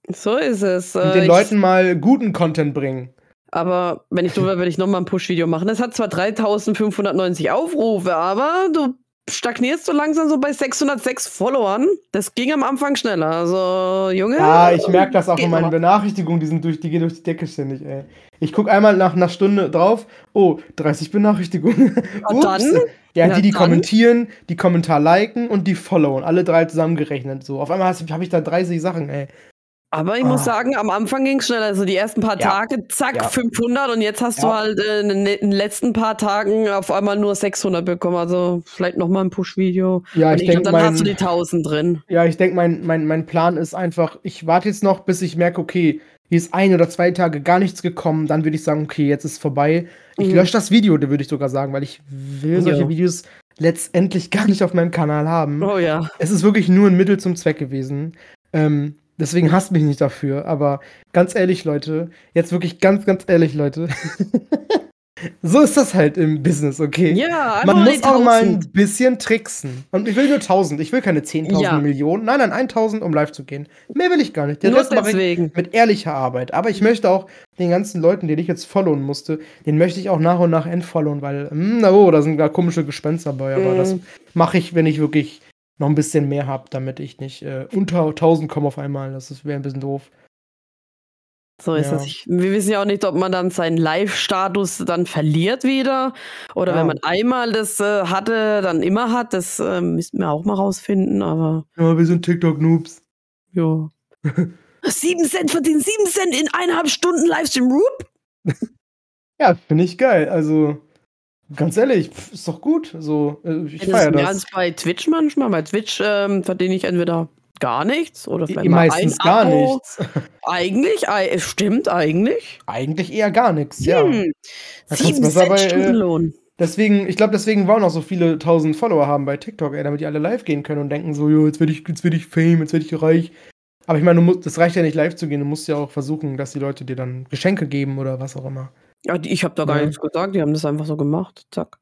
So ist es. Und den äh, Leuten mal guten Content bringen. Aber wenn ich so wäre, würde ich nochmal ein Push-Video machen. Es hat zwar 3590 Aufrufe, aber du stagnierst du langsam so bei 606 Followern. Das ging am Anfang schneller. Also, Junge. Ja, ich merke das auch in meinen Benachrichtigungen, die, sind durch, die gehen durch die Decke ständig, ey. Ich gucke einmal nach einer Stunde drauf, oh, 30 Benachrichtigungen. [laughs] Und dann? Ja, die, die dann? kommentieren, die Kommentar liken und die followen. Alle drei zusammengerechnet. So, auf einmal habe ich da 30 Sachen, ey. Aber ich ah. muss sagen, am Anfang ging es schnell. Also die ersten paar ja. Tage, zack, ja. 500 und jetzt hast ja. du halt äh, in den letzten paar Tagen auf einmal nur 600 bekommen. Also vielleicht nochmal ein Push-Video. Ja, ich denke, dann mein, hast du die 1000 drin. Ja, ich denke, mein, mein, mein Plan ist einfach, ich warte jetzt noch, bis ich merke, okay, hier ist ein oder zwei Tage gar nichts gekommen. Dann würde ich sagen, okay, jetzt ist vorbei. Ich mhm. lösche das Video, würde ich sogar sagen, weil ich will solche Videos letztendlich [laughs] gar nicht auf meinem Kanal haben. Oh ja. Es ist wirklich nur ein Mittel zum Zweck gewesen. Ähm, Deswegen hasst mich nicht dafür. Aber ganz ehrlich, Leute, jetzt wirklich ganz, ganz ehrlich, Leute. [laughs] so ist das halt im Business, okay? Ja, Man muss auch mal ein bisschen tricksen. Und ich will nur 1000. Ich will keine 10.000 ja. Millionen. Nein, nein, 1000, um live zu gehen. Mehr will ich gar nicht. Den Rest mache ich mit ehrlicher Arbeit. Aber ich möchte auch den ganzen Leuten, die ich jetzt followen musste, den möchte ich auch nach und nach entfollowen, weil, mh, hm, oh, da sind gar komische Gespenster dabei. Aber mm. das mache ich, wenn ich wirklich noch ein bisschen mehr habe, damit ich nicht äh, unter 1000 komme auf einmal. Das wäre ein bisschen doof. So ist ja. es. wir wissen ja auch nicht, ob man dann seinen Live-Status dann verliert wieder. Oder ja. wenn man einmal das äh, hatte, dann immer hat. Das äh, müssten wir auch mal rausfinden, aber. Ja, wir sind TikTok-Noobs. Ja. [laughs] 7 Cent verdienen 7 Cent in eineinhalb Stunden Livestream Roop? [laughs] ja, finde ich geil. Also. Ganz ehrlich, ist doch gut. So, äh, ich feiere das. Als bei Twitch manchmal. Bei Twitch ähm, verdiene ich entweder gar nichts oder vielleicht mal meistens ein gar Abo. nichts. [laughs] Eigentlich, es stimmt eigentlich. Eigentlich eher gar nichts, ja. Hm. Da Sieben besser bei, äh, Deswegen, ich glaube, deswegen wollen auch so viele tausend Follower haben bei TikTok, ey, damit die alle live gehen können und denken so, jo, jetzt werde ich, jetzt ich Fame, jetzt werde ich reich. Aber ich meine, das reicht ja nicht live zu gehen, du musst ja auch versuchen, dass die Leute dir dann Geschenke geben oder was auch immer. Ja, ich habe da gar ja. nichts gesagt, die haben das einfach so gemacht. Zack.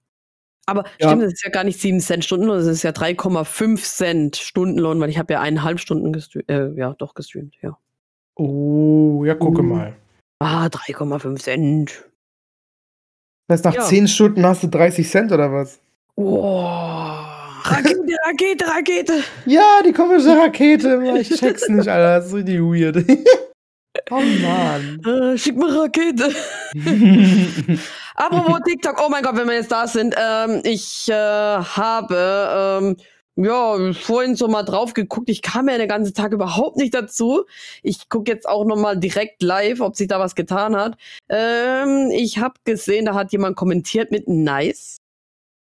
Aber ja. stimmt, das ist ja gar nicht 7 Cent Stundenlohn, das ist ja 3,5 Cent Stundenlohn, weil ich habe ja eineinhalb Stunden gestreamt, äh, ja, doch gestreamt, ja. Oh, ja, gucke uh. mal. Ah, 3,5 Cent. Das heißt, nach ja. 10 Stunden hast du 30 Cent oder was? Oh, [laughs] Rakete, Rakete, Rakete. Ja, die komische Rakete. Ich check's nicht, Alter. Das ist richtig weird. [laughs] Oh Mann. [laughs] Äh, schick mal Rakete. [laughs] Apropos TikTok, oh mein Gott, wenn wir jetzt da sind. Ähm, ich äh, habe ähm, ja vorhin so mal drauf geguckt. Ich kam ja den ganzen Tag überhaupt nicht dazu. Ich gucke jetzt auch noch mal direkt live, ob sich da was getan hat. Ähm, ich habe gesehen, da hat jemand kommentiert mit nice.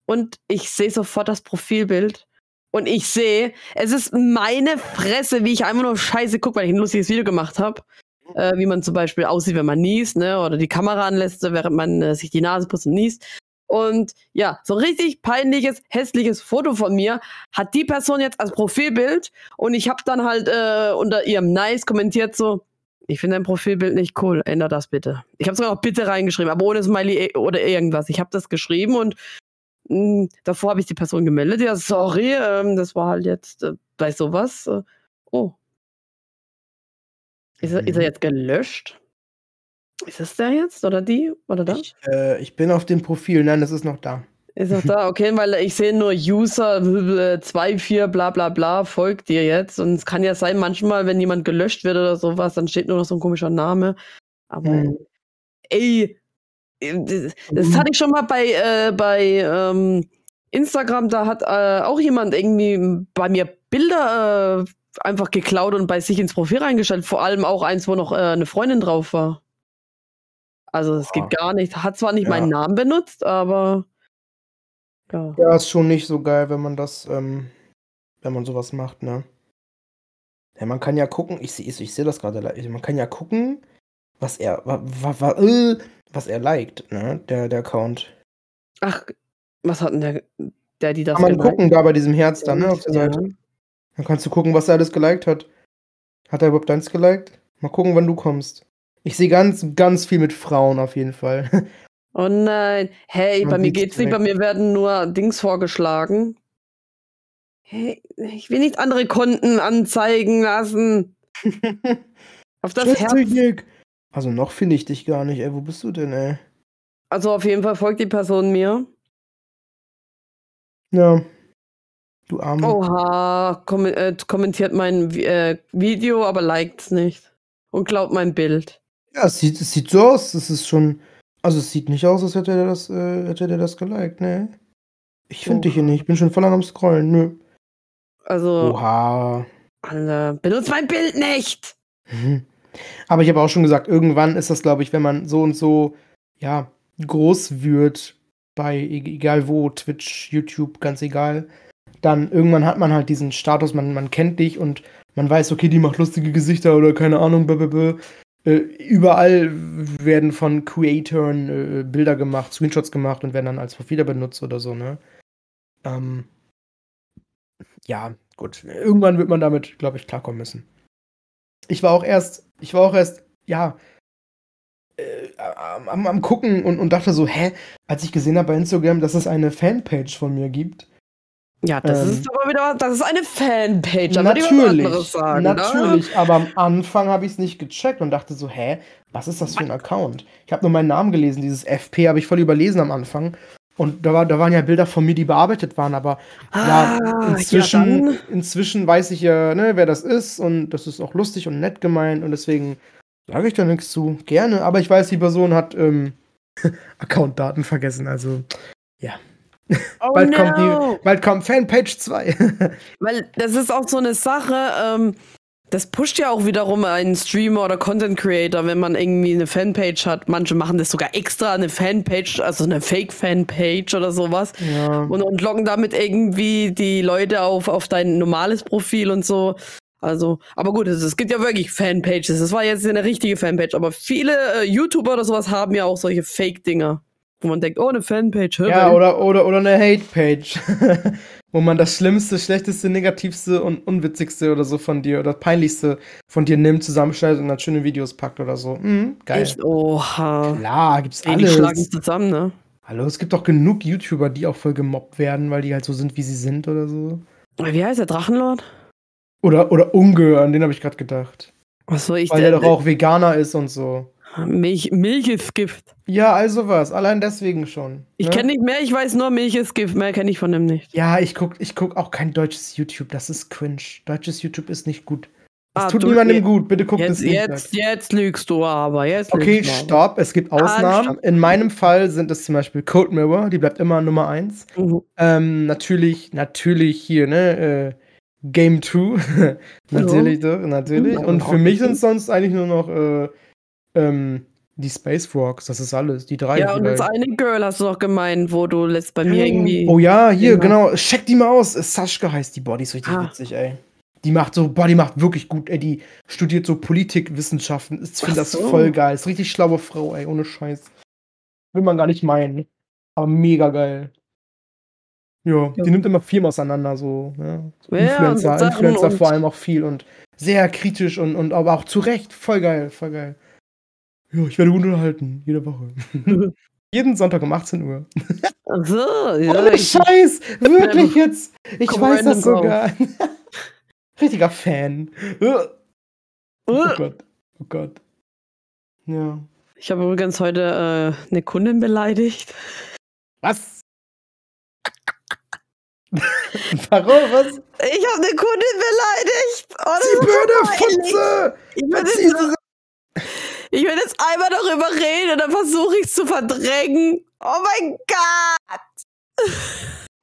Und ich sehe sofort das Profilbild. Und ich sehe, es ist meine Fresse, wie ich einfach nur Scheiße gucke, weil ich ein lustiges Video gemacht habe äh, wie man zum Beispiel aussieht, wenn man niest, ne? Oder die Kamera anlässt, während man äh, sich die Nase putzt und niest. Und ja, so richtig peinliches, hässliches Foto von mir hat die Person jetzt als Profilbild und ich habe dann halt äh, unter ihrem Nice kommentiert so, ich finde dein Profilbild nicht cool, änder das bitte. Ich habe sogar noch bitte reingeschrieben, aber ohne Smiley e- oder irgendwas. Ich habe das geschrieben und mh, hm, davor habe ich die Person gemeldet. Ja, sorry, ähm, das war halt jetzt äh, bei sowas. Äh, oh. Ist er, ist er Mhm. jetzt gelöscht? Ist es der jetzt oder die oder das? Ich, äh, ich bin auf dem Profil. Nein, das ist noch da. Ist noch [laughs] da, okay, weil ich sehe nur User 24 bla bla bla folgt dir jetzt. Und es kann ja sein, manchmal, wenn jemand gelöscht wird oder sowas, dann steht nur noch so ein komischer Name. Aber Hm. ey, das, das Mhm. hatte ich schon mal bei, äh, bei ähm, Instagram, da hat äh, auch jemand irgendwie bei mir Bilder äh, einfach geklaut und bei sich ins Profil reingestellt. Vor allem auch eins, wo noch äh, eine Freundin drauf war. Also es Boah. geht gar nicht. Hat zwar nicht Ja. meinen Namen benutzt, aber ja. Ja, ist schon nicht so geil, wenn man das, ähm, wenn man sowas macht, ne? Ja, man kann ja gucken, ich sehe ich seh das gerade, man kann ja gucken, was er, wa, wa, wa, äh, was er liked, ne? Der, der Account. Ach, was hat denn der, der die das Kann man gucken, da bei diesem Herz dann, ne? Auf der Ja. Seite. Dann kannst du gucken, was er alles geliked hat. Hat er überhaupt deins geliked? Mal gucken, wann du kommst. Ich sehe ganz, ganz viel mit Frauen auf jeden Fall. [laughs] Oh nein. Hey, Man bei mir geht's nicht, bei mir werden nur Dings vorgeschlagen. Hey, ich will nicht andere Konten anzeigen lassen. [laughs] Auf das Herz. Also noch finde ich dich gar nicht, ey. Wo bist du denn, ey? Also auf jeden Fall folgt die Person mir. Ja. Du Arme. Oh. Oha, kom äh, kommentiert mein äh, Video, aber liked's nicht. Und glaubt mein Bild. Ja, es sieht, es sieht so aus. Es ist schon. Also es sieht nicht aus, als hätte er das, äh, hätte er das geliked, ne? Ich finde Oh. dich hier nicht. Ich bin schon voll lang am Scrollen. Nö. Also, Oha. Alter, benutzt mein Bild nicht! Mhm. Aber ich habe auch schon gesagt, irgendwann ist das, glaube ich, wenn man so und so, ja, groß wird, bei e- egal wo, Twitch, YouTube, ganz egal, dann irgendwann hat man halt diesen Status, man, man kennt dich und man weiß, okay, die macht lustige Gesichter oder keine Ahnung, blablabla. Äh, überall werden von Creatoren äh, Bilder gemacht, Screenshots gemacht und werden dann als Profil benutzt oder so, ne? Ähm, ja, gut. Irgendwann wird man damit, glaube ich, klarkommen müssen. Ich war auch erst, ich war auch erst, ja, äh, am, am, am gucken und, und dachte so, hä, als ich gesehen habe bei Instagram, dass es eine Fanpage von mir gibt. Ja, das Ähm. ist aber wieder, das ist eine Fanpage. Da würde ich was anderes Natürlich, sagen. ne? natürlich, aber am Anfang habe ich es nicht gecheckt und dachte so, hä, was ist das für ein Account? Ich habe nur meinen Namen gelesen, dieses FP habe ich voll überlesen am Anfang. Und da, war, da waren ja Bilder von mir, die bearbeitet waren, aber ja, Ah, inzwischen, ja, inzwischen weiß ich ja, ne, wer das ist und das ist auch lustig und nett gemeint und deswegen sage ich da nichts zu. Gerne, aber ich weiß, die Person hat ähm, [laughs] Accountdaten vergessen, also ja. Oh bald, no. kommt die, bald kommt Fanpage 2. [laughs] Weil das ist auch so eine Sache, ähm, das pusht ja auch wiederum einen Streamer oder Content Creator, wenn man irgendwie eine Fanpage hat. Manche machen das sogar extra, eine Fanpage, also eine Fake-Fanpage oder sowas. ja. Und, und loggen damit irgendwie die Leute auf, auf dein normales Profil und so. Also, aber gut, es, es gibt ja wirklich Fanpages. Das war jetzt eine richtige Fanpage, aber viele äh, YouTuber oder sowas haben ja auch solche Fake-Dinger. Wo man denkt, oh, eine Fanpage, hör Ja, oder, oder, oder eine Hate-Page. [laughs] Wo man das Schlimmste, Schlechteste, Negativste und Unwitzigste oder so von dir oder Peinlichste von dir nimmt, zusammenschneidet und dann schöne Videos packt oder so. Mhm, geil. Echt? Oha. Klar, gibt's Ey, die schlagen alles. zusammen, ne? Hallo, es gibt doch genug YouTuber, die auch voll gemobbt werden, weil die halt so sind, wie sie sind oder so. Wie heißt der Drachenlord? Oder, oder Unge, an den habe ich gerade gedacht. Achso, ich Weil der doch auch Veganer ist und so. Milch, Milch ist Gift. Ja, also was. Allein deswegen schon. Ich ne? kenne nicht mehr, ich weiß nur, Milch ist Gift. Mehr kenne ich von dem nicht. Ja, ich guck, ich guck auch kein deutsches YouTube. Das ist cringe. Deutsches YouTube ist nicht gut. Es Ah, tut du- niemandem gut. Bitte guckt es Jetzt, nicht. jetzt, jetzt lügst du aber. Jetzt Okay, stopp. Es gibt Ausnahmen. stopp. In meinem Fall sind es zum Beispiel Code Mirror, die bleibt immer Nummer 1. Mhm. Ähm, natürlich, natürlich hier, ne? Äh, Game 2. [laughs] natürlich doch, natürlich. Mhm, Und für mich sind es sonst eigentlich nur noch äh, ähm, die Space Frogs. Das ist alles. Die drei. Ja, und das vielleicht. eine Girl hast du noch gemeint, wo du letzt bei mir irgendwie. Oh ja, hier, Genau. Check die mal aus. Sascha heißt die Body, ist richtig Ah. witzig, ey. Die macht so, die macht wirklich gut, ey. Die studiert so Politikwissenschaften. Ich finde das so. voll geil. Ist richtig schlaue Frau, ey, ohne Scheiß. Will man gar nicht meinen. Aber mega geil. Ja, Ja. die nimmt immer Firmen auseinander, so. Ja. Ja, Influencer, Influencer vor allem auch viel und sehr kritisch und, und aber auch zu Recht. Voll geil, voll geil. Ja, ich werde gut unterhalten, jede Woche. [laughs] Jeden Sonntag um 18 Uhr. So, ja. Ohne Scheiß! Wirklich jetzt! Ich komm weiß das sogar. [laughs] Richtiger Fan. Oh Uh, Gott. Oh Gott. Ja. Ich habe übrigens heute äh, eine Kundin beleidigt. Was? [laughs] Warum? Was? Ich habe eine Kundin beleidigt. Oh, Die blöde! Ich jetzt, sie- ich will jetzt einmal darüber reden und dann versuche ich es zu verdrängen. Oh mein Gott.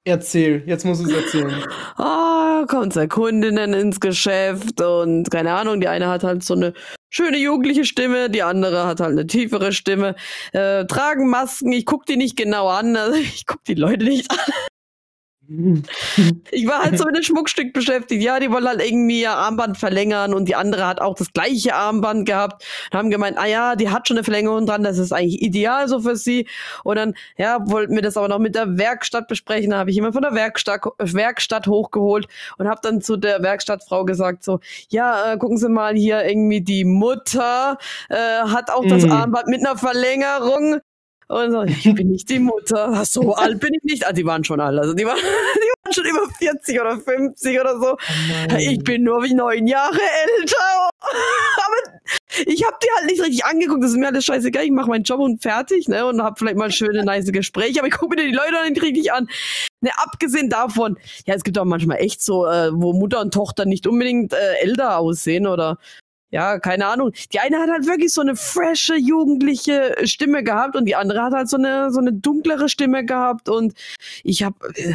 Erzähl, jetzt musst du es erzählen. Ah, kommt zwei Kundinnen ins Geschäft und keine Ahnung, die eine hat halt so eine schöne jugendliche Stimme, die andere hat halt eine tiefere Stimme, äh, tragen Masken, ich guck die nicht genau an, also [laughs] ich guck die Leute nicht an. Ich war halt so mit dem Schmuckstück beschäftigt. Ja, die wollen halt irgendwie ihr Armband verlängern und die andere hat auch das gleiche Armband gehabt und haben gemeint, ah ja, die hat schon eine Verlängerung dran, das ist eigentlich ideal so für sie. Und dann, ja, wollten wir das aber noch mit der Werkstatt besprechen. Da habe ich jemand von der Werkstatt, Werkstatt hochgeholt und habe dann zu der Werkstattfrau gesagt so, ja, äh, gucken Sie mal hier irgendwie die Mutter äh, hat auch das Mm. Armband mit einer Verlängerung. Und so, ich bin nicht die Mutter. So [laughs] alt bin ich nicht. Also die waren schon alle. Also die waren, die waren schon über 40 oder 50 oder so. Oh Ich bin nur wie neun Jahre älter. [laughs] Aber ich habe die halt nicht richtig angeguckt. Das ist mir alles scheißegal. Ich mache meinen Job und fertig, ne? Und habe vielleicht mal schöne, nice Gespräche. Aber ich gucke mir die Leute nicht richtig an. Ne, abgesehen davon, ja, es gibt auch manchmal echt so, äh, wo Mutter und Tochter nicht unbedingt äh, älter aussehen oder ja, keine Ahnung. Die eine hat halt wirklich so eine frische, jugendliche Stimme gehabt und die andere hat halt so eine, so eine dunklere Stimme gehabt und ich habe äh,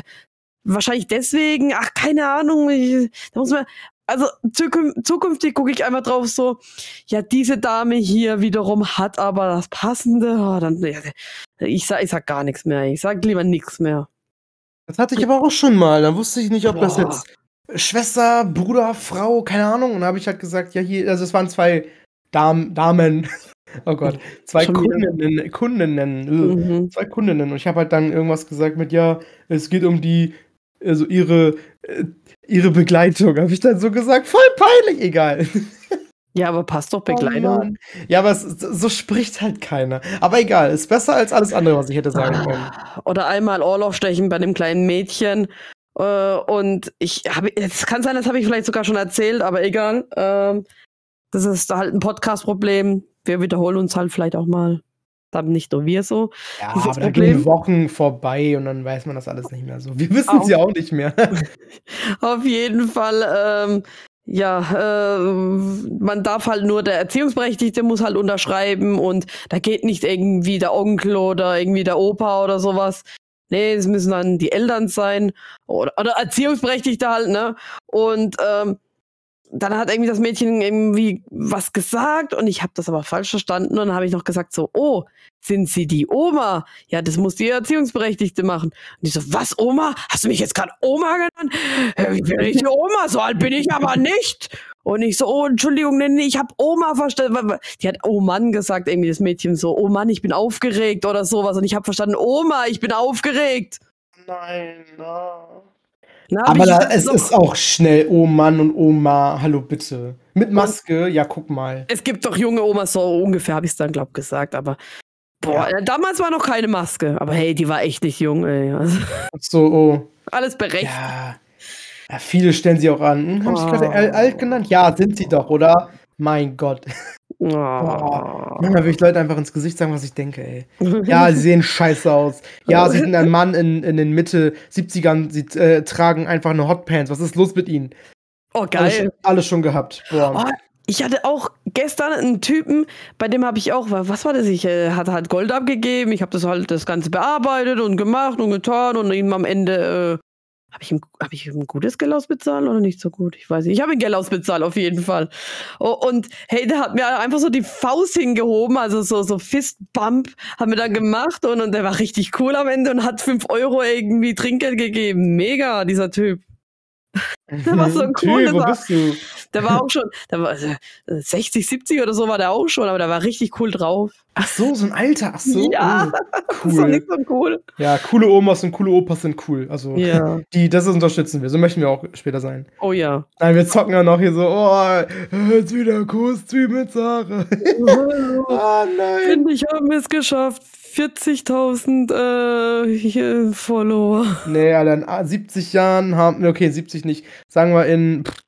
wahrscheinlich deswegen, ach, keine Ahnung, ich, da muss man, also zukün zukünftig gucke ich einfach drauf so, ja, diese Dame hier wiederum hat aber das Passende, oh, dann, ja, ich sag, ich sag gar nichts mehr, ich sag lieber nichts mehr. Das hatte ich aber auch schon mal. Da wusste ich nicht, ob das Boah. jetzt Schwester, Bruder, Frau, keine Ahnung. Und da habe ich halt gesagt, ja, hier, also es waren zwei Dam Damen. [laughs] Oh Gott, zwei Schon wieder. Kundinnen, Kundinnen, ugh. Mhm. zwei Kundinnen. Und ich habe halt dann irgendwas gesagt mit, ja, es geht um die, also ihre, äh, ihre Begleitung. Habe ich dann so gesagt, voll peinlich, egal. Ja, aber passt doch [laughs] Oh Begleitung. Mann. ja, aber es, so spricht halt keiner. Aber egal, ist besser als alles andere, was ich hätte sagen [laughs] können. Oder einmal Ohrloch stechen bei dem kleinen Mädchen. Äh, und ich habe, es kann sein, das habe ich vielleicht sogar schon erzählt, aber egal. Ähm, das ist halt ein Podcast-Problem. Wir wiederholen uns halt vielleicht auch mal. Dann nicht nur wir so. Ja, aber Problem- gehen Wochen vorbei und dann weiß man das alles nicht mehr so. Wir wissen es ja auch nicht mehr. [laughs] Auf jeden Fall, ähm, ja, äh, man darf halt nur, der Erziehungsberechtigte muss halt unterschreiben und da geht nicht irgendwie der Onkel oder irgendwie der Opa oder sowas. Nee, es müssen dann die Eltern sein oder, oder Erziehungsberechtigte halt, ne? Und ähm, dann hat irgendwie das Mädchen irgendwie was gesagt und ich habe das aber falsch verstanden und dann habe ich noch gesagt so, oh, sind Sie die Oma? Ja, das muss die Erziehungsberechtigte machen. Und ich so, was, Oma? Hast du mich jetzt gerade Oma genannt? Ich bin nicht die Oma, so alt bin ich aber nicht. Und ich so, oh, Entschuldigung, nee, nee, ich habe Oma verstanden. Die hat oh Mann gesagt, irgendwie das Mädchen so, oh Mann, ich bin aufgeregt oder sowas. Und ich habe verstanden, Oma, ich bin aufgeregt. Nein. Dann hab Aber da, es so- ist auch schnell, oh Mann und Oma, hallo bitte. Mit Maske, ja, guck mal. Es gibt doch junge Omas, so ungefähr habe ich es dann, glaub gesagt, aber boah, äh, damals war noch keine Maske, aber hey, die war echt nicht jung, ey. Also, So, oh. alles berechtigt. Ja. Ja viele stellen sie auch an. Hm, Hab ich gerade Oh. al- alt genannt? Ja, sind sie doch, oder? Mein Gott. [laughs] Oh. Manchmal will ich Leuten einfach ins Gesicht sagen, was ich denke, ey. [laughs] Ja, sie sehen scheiße aus. Ja, sie sind ein Mann in, in den Mitte 70ern, sie äh, tragen einfach eine Hotpants. Was ist los mit ihnen? oh, Alles, geil. schon- alles schon gehabt. Boah. Oh, ich hatte auch gestern einen Typen, bei dem habe ich auch, was war das? Ich äh, hatte halt Gold abgegeben, ich habe das halt das Ganze bearbeitet und gemacht und getan und ihm am Ende äh, habe ich habe ich ihm gutes Geld ausbezahlt oder nicht so gut? Ich weiß nicht. Ich habe ihm Geld ausbezahlt auf jeden Fall. Und hey, der hat mir einfach so die Faust hingehoben, also so so Fistbump hat mir dann gemacht und, und der war richtig cool am Ende und hat fünf Euro irgendwie Trinkgeld gegeben. Mega, dieser Typ. [laughs] Der war so ein Tü, cooles wo bist du? [laughs] Der war auch schon, der war äh, 60, 70 oder so war der auch schon, aber der war richtig cool drauf. Ach so, so ein Alter. Ach so. Ja, oh, [laughs] Das war cool. nicht so cool. Ja, coole Omas und coole Opas sind cool. Also, Ja. die, das unterstützen wir. So möchten wir auch später sein. Oh ja. Nein, wir zocken ja noch hier so, oh, jetzt wieder mit Sarah. oh nein. Finde ich, haben wir es geschafft. 40.000 äh, Follower. Nee, Alter, in ah, 70 Jahren haben wir, okay, 70 nicht, sagen wir in pff,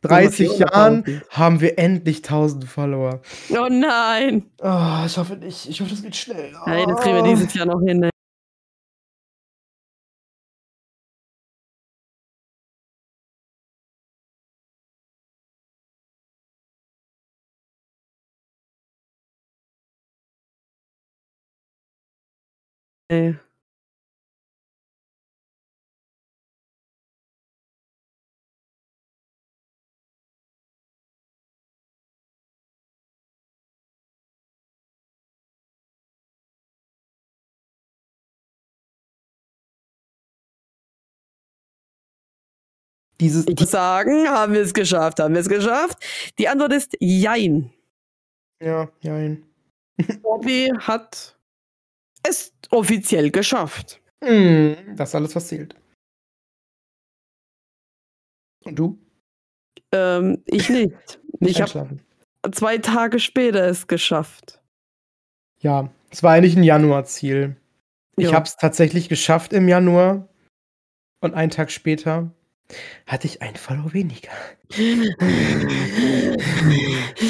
30 400.000. Jahren haben wir endlich 1000 Follower. Oh nein. Oh, ich hoffe nicht. Ich hoffe, das geht schnell. Oh. Nein, das kriegen wir dieses Jahr noch hin. Ne? Dieses, sagen, haben wir es geschafft, haben wir es geschafft. Die Antwort ist Jein. ja, ja. Bobby hat es offiziell geschafft. Mm, das ist alles, was zählt. Und du? Ähm, ich nicht. [laughs] Ich habe zwei Tage später es geschafft. Ja, es war eigentlich ein Januar-Ziel. Ich habe es tatsächlich geschafft im Januar. Und einen Tag später hatte ich ein Follow weniger. [laughs]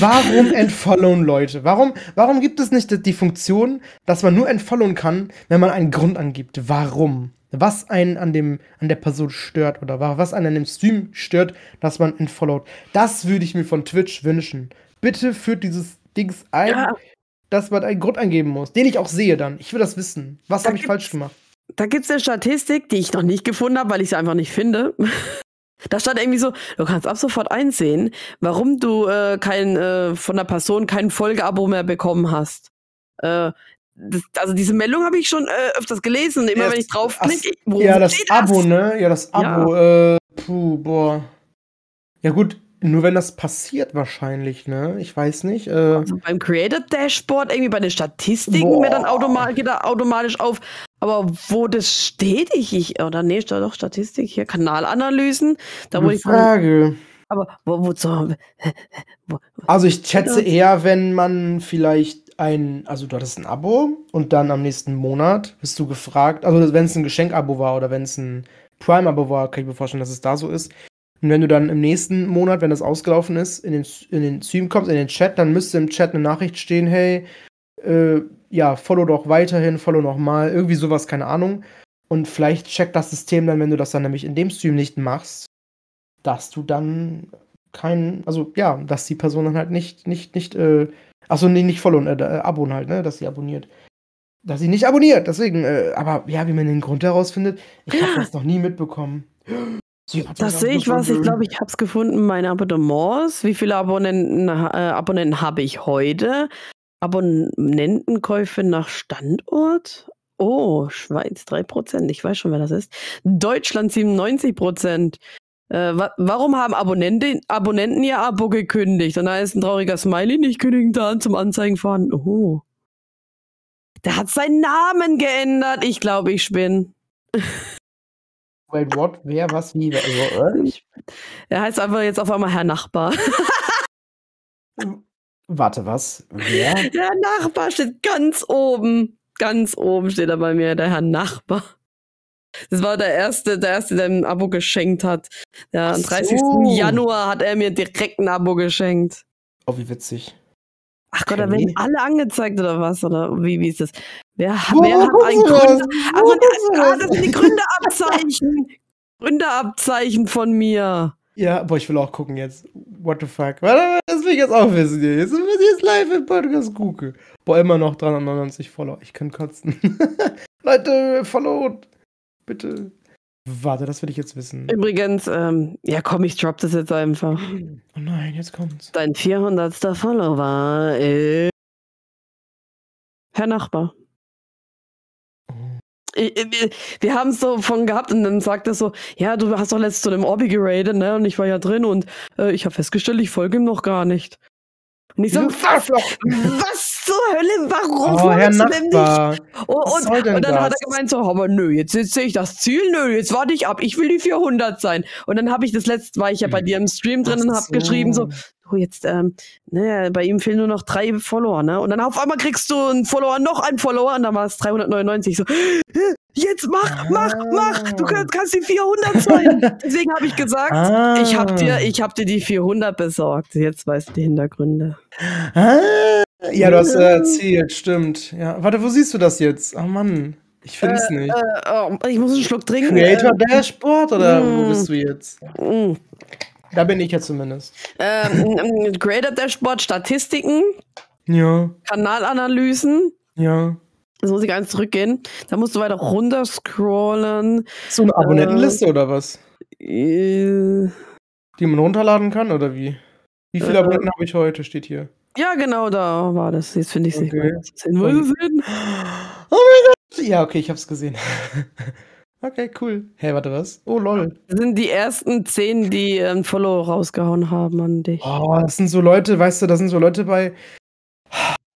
Warum entfollowen Leute? Warum, warum gibt es nicht die- Funktion, dass man nur entfollowen kann, wenn man einen Grund angibt? Warum? Was einen an, dem, an der Person stört oder wa- was einen an dem Stream stört, dass man entfollowt? Das würde ich mir von Twitch wünschen. Bitte führt dieses Dings ein, Ja. dass man einen Grund angeben muss, den ich auch sehe dann. Ich will das wissen. Was habe ich falsch gemacht? Da gibt es eine Statistik, die ich noch nicht gefunden habe, weil ich sie einfach nicht finde. [laughs] Da stand irgendwie so, du kannst ab sofort einsehen, warum du äh, kein, äh, von der Person kein Folgeabo mehr bekommen hast. Äh, das, also diese Meldung habe ich schon äh, öfters gelesen immer Ja, wenn ich das- draufklicke, Ja, das Abo, ne? Ja, das Ja. Abo, äh, puh, boah. Ja gut, nur wenn das passiert wahrscheinlich, ne? Ich weiß nicht. Äh, Also beim Creator Dashboard, irgendwie bei den Statistiken, mir dann automatisch, geht da automatisch auf. Aber wo das steht, ich, ich oder nee, steht doch Statistik hier, Kanalanalysen. Da gute wurde ich von, Frage. aber wo, wozu? Wo, Also ich schätze eher, wenn man vielleicht ein, also du hattest ein Abo und dann am nächsten Monat bist du gefragt, also wenn es ein Geschenkabo war oder wenn es ein Prime-Abo war, kann ich mir vorstellen, dass es da so ist. Und wenn du dann im nächsten Monat, wenn das ausgelaufen ist, in den, in den Stream kommst, in den Chat, dann müsste im Chat eine Nachricht stehen, hey, äh, ja, follow doch weiterhin, follow nochmal, irgendwie sowas, keine Ahnung. Und vielleicht checkt das System dann, wenn du das dann nämlich in dem Stream nicht machst, dass du dann kein, also ja, dass die Person dann halt nicht, nicht, nicht, äh, achso, nee, nicht followen, äh, äh, abon halt, ne, dass sie abonniert. Dass sie nicht abonniert, deswegen, äh, aber ja, wie man den Grund herausfindet, ich habe [gasps] das noch nie mitbekommen. Sie das sehe ich was. Ich glaube, ich habe es gefunden. Meine Abonnements. Wie viele Abonnenten, äh, Abonnenten habe ich heute? Abonnentenkäufe nach Standort? Oh, Schweiz 3%. Ich weiß schon, wer das ist. Deutschland 97%. Äh, wa warum haben Abonnenten, Abonnenten ihr Abo gekündigt? Und da ist ein trauriger Smiley nicht genügend da zum Anzeigen vorhanden. Oh. Der hat seinen Namen geändert. Ich glaube, ich spinne. [laughs] Wait, what? Wer, was, wie? Also, äh, Er heißt einfach jetzt auf einmal Herr Nachbar. [laughs] warte, was? Wer? Der Nachbar steht ganz oben. Ganz oben steht er bei mir, der Herr Nachbar. Das war der erste, der erste, der ein Abo geschenkt hat. Der am Ach 30. so. Januar hat er mir direkt ein Abo geschenkt. Oh, wie witzig. Ach Gott, da werden alle angezeigt oder was? Oder wie, wie ist das? Wer, wer hat guckst ein du das? Gründer? Also, du ah, das? sind die Gründerabzeichen. Gründerabzeichen von mir. Ja, boah, ich will auch gucken jetzt. What the fuck? Warte, das will ich jetzt auch wissen. Jetzt muss ich jetzt live im Podcast gucken. Boah, immer noch 399 Follower. Ich kann kotzen. [laughs] Leute, followed. Bitte. Warte, das will ich jetzt wissen. Übrigens, ähm, ja komm, ich drop das jetzt einfach. Oh nein, jetzt kommt's. Dein 400. Follower ist Herr Nachbar. Wir haben es so von gehabt und dann sagt er so, ja, du hast doch letztens zu dem Orbi geradet, ne? Und ich war ja drin und äh, ich habe festgestellt, ich folge ihm noch gar nicht. Und ich so, was, [laughs] was zur Hölle, warum oh, Herr Nachbar. Oh, und, und, dann das? hat er gemeint so, aber nö, jetzt, jetzt sehe ich das Ziel, nö, jetzt warte ich ab, ich will die 400 sein. Und dann habe ich das letzte, war ich ja bei dir im Stream drin Ach und habe so. geschrieben so, oh, jetzt, ähm, ne, bei ihm fehlen nur noch drei Follower, ne? Und dann auf einmal kriegst du einen Follower, noch einen Follower und dann war es 399. So, [gasps] jetzt mach, mach, mach, du kannst, kannst die 400 sein. [laughs] Deswegen habe ich gesagt, ah. ich habe dir, ich hab dir die 400 besorgt. Jetzt weißt du die Hintergründe. Ah. Ja, du hast äh, erzählt, stimmt. Ja, warte, wo siehst du das jetzt? Oh Mann. Ich finde es äh, nicht. Äh, oh, ich muss einen Schluck trinken. Creator Dashboard oder mm. wo bist du jetzt? Mm. Da bin ich ja zumindest. Ähm, Creator Dashboard, Statistiken. Ja. Kanalanalysen. Ja. Jetzt muss ich eins zurückgehen. Da musst du weiter runter scrollen. So eine Abonnentenliste äh, oder was? Äh, Die man runterladen kann oder wie? Wie viele äh, Abonnenten habe ich heute, steht hier. Ja, genau, da war das. Jetzt finde ich es okay. nicht mehr. Oh mein Gott! Ja, okay, ich habe es gesehen. [laughs] Okay, cool. Hey, warte, was? Oh, lol. Das sind die ersten zehn, die ein Follow rausgehauen haben an dich. Oh, das sind so Leute, weißt du, da sind so Leute bei,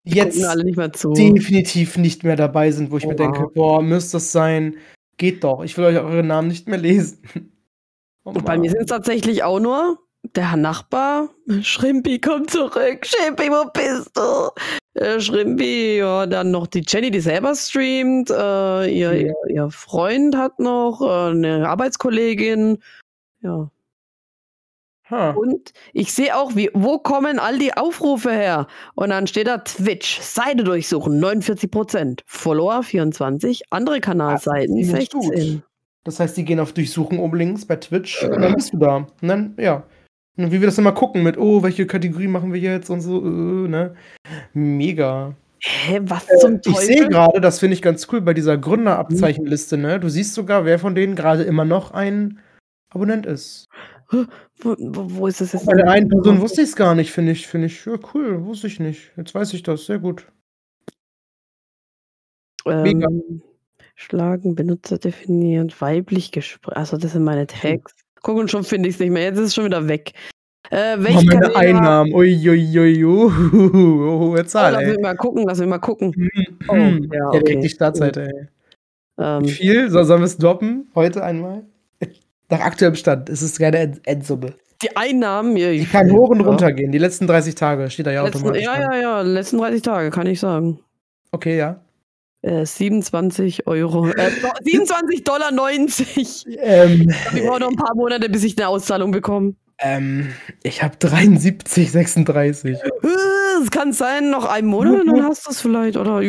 jetzt alle nicht mehr zu. definitiv nicht mehr dabei sind, wo ich oh, mir denke, boah, müsste das sein. Geht doch. Ich will euch eure Namen nicht mehr lesen. [laughs] Oh, bei mir sind es tatsächlich auch nur der Nachbar. Schrimpi, komm zurück. Schrimpi, wo bist du? äh, Schrimpi, ja, dann noch die Jenny, die selber streamt, äh, ihr, mhm. ihr, ihr, Freund hat noch, äh, eine Arbeitskollegin, ja. Huh. Und ich sehe auch, wie, wo kommen all die Aufrufe her? Und dann steht da Twitch, Seite durchsuchen, 49 Prozent, Follower 24, andere Kanalseiten ja, 16. Das heißt, die gehen auf Durchsuchen oben links bei Twitch und dann bist du da. Und dann, ja, und wie wir das immer gucken mit, oh, welche Kategorie machen wir jetzt und so, äh, ne? Mega. Hä, was äh, zum Teufel? Ich sehe gerade, das finde ich ganz cool bei dieser Gründerabzeichenliste, ne? Du siehst sogar, wer von denen gerade immer noch ein Abonnent ist. Wo, wo, wo ist das jetzt? Bei der einen Person wusste ich es gar nicht, finde ich. Finde ich, ja, cool, wusste ich nicht. Jetzt weiß ich das, sehr gut. Ähm, Mega. Schlagen, Benutzer definiert, weiblich gesprochen. Also, das sind meine Tags. Guck und schon finde ich es nicht mehr. Jetzt ist es schon wieder weg. Äh, welche oh, meine Einnahmen. Uiuiui. Hohe Zahl. Oh, lass mich mal gucken, lass mich mal gucken. Mhm. Oh, mhm. ja, okay. direkt die Startseite, ey. Ähm, Wie viel? So, sollen wir es droppen? Heute einmal? [laughs] Nach aktuellem Stand. Es ist keine End Endsumme. Die Einnahmen, ja, die kann hoch und runter gehen. Die letzten 30 Tage steht da ja letzten, automatisch. Ja, ja, ja, letzten 30 Tage, kann ich sagen. Okay, ja. 27 äh, Euro. Äh, 27 Dollar 90. Ähm, ich brauche noch ein paar Monate, bis ich eine Auszahlung bekomme. Ähm, ich habe 73, 36. Es kann sein, noch einen Monat, dann [laughs] hast du es vielleicht. Oder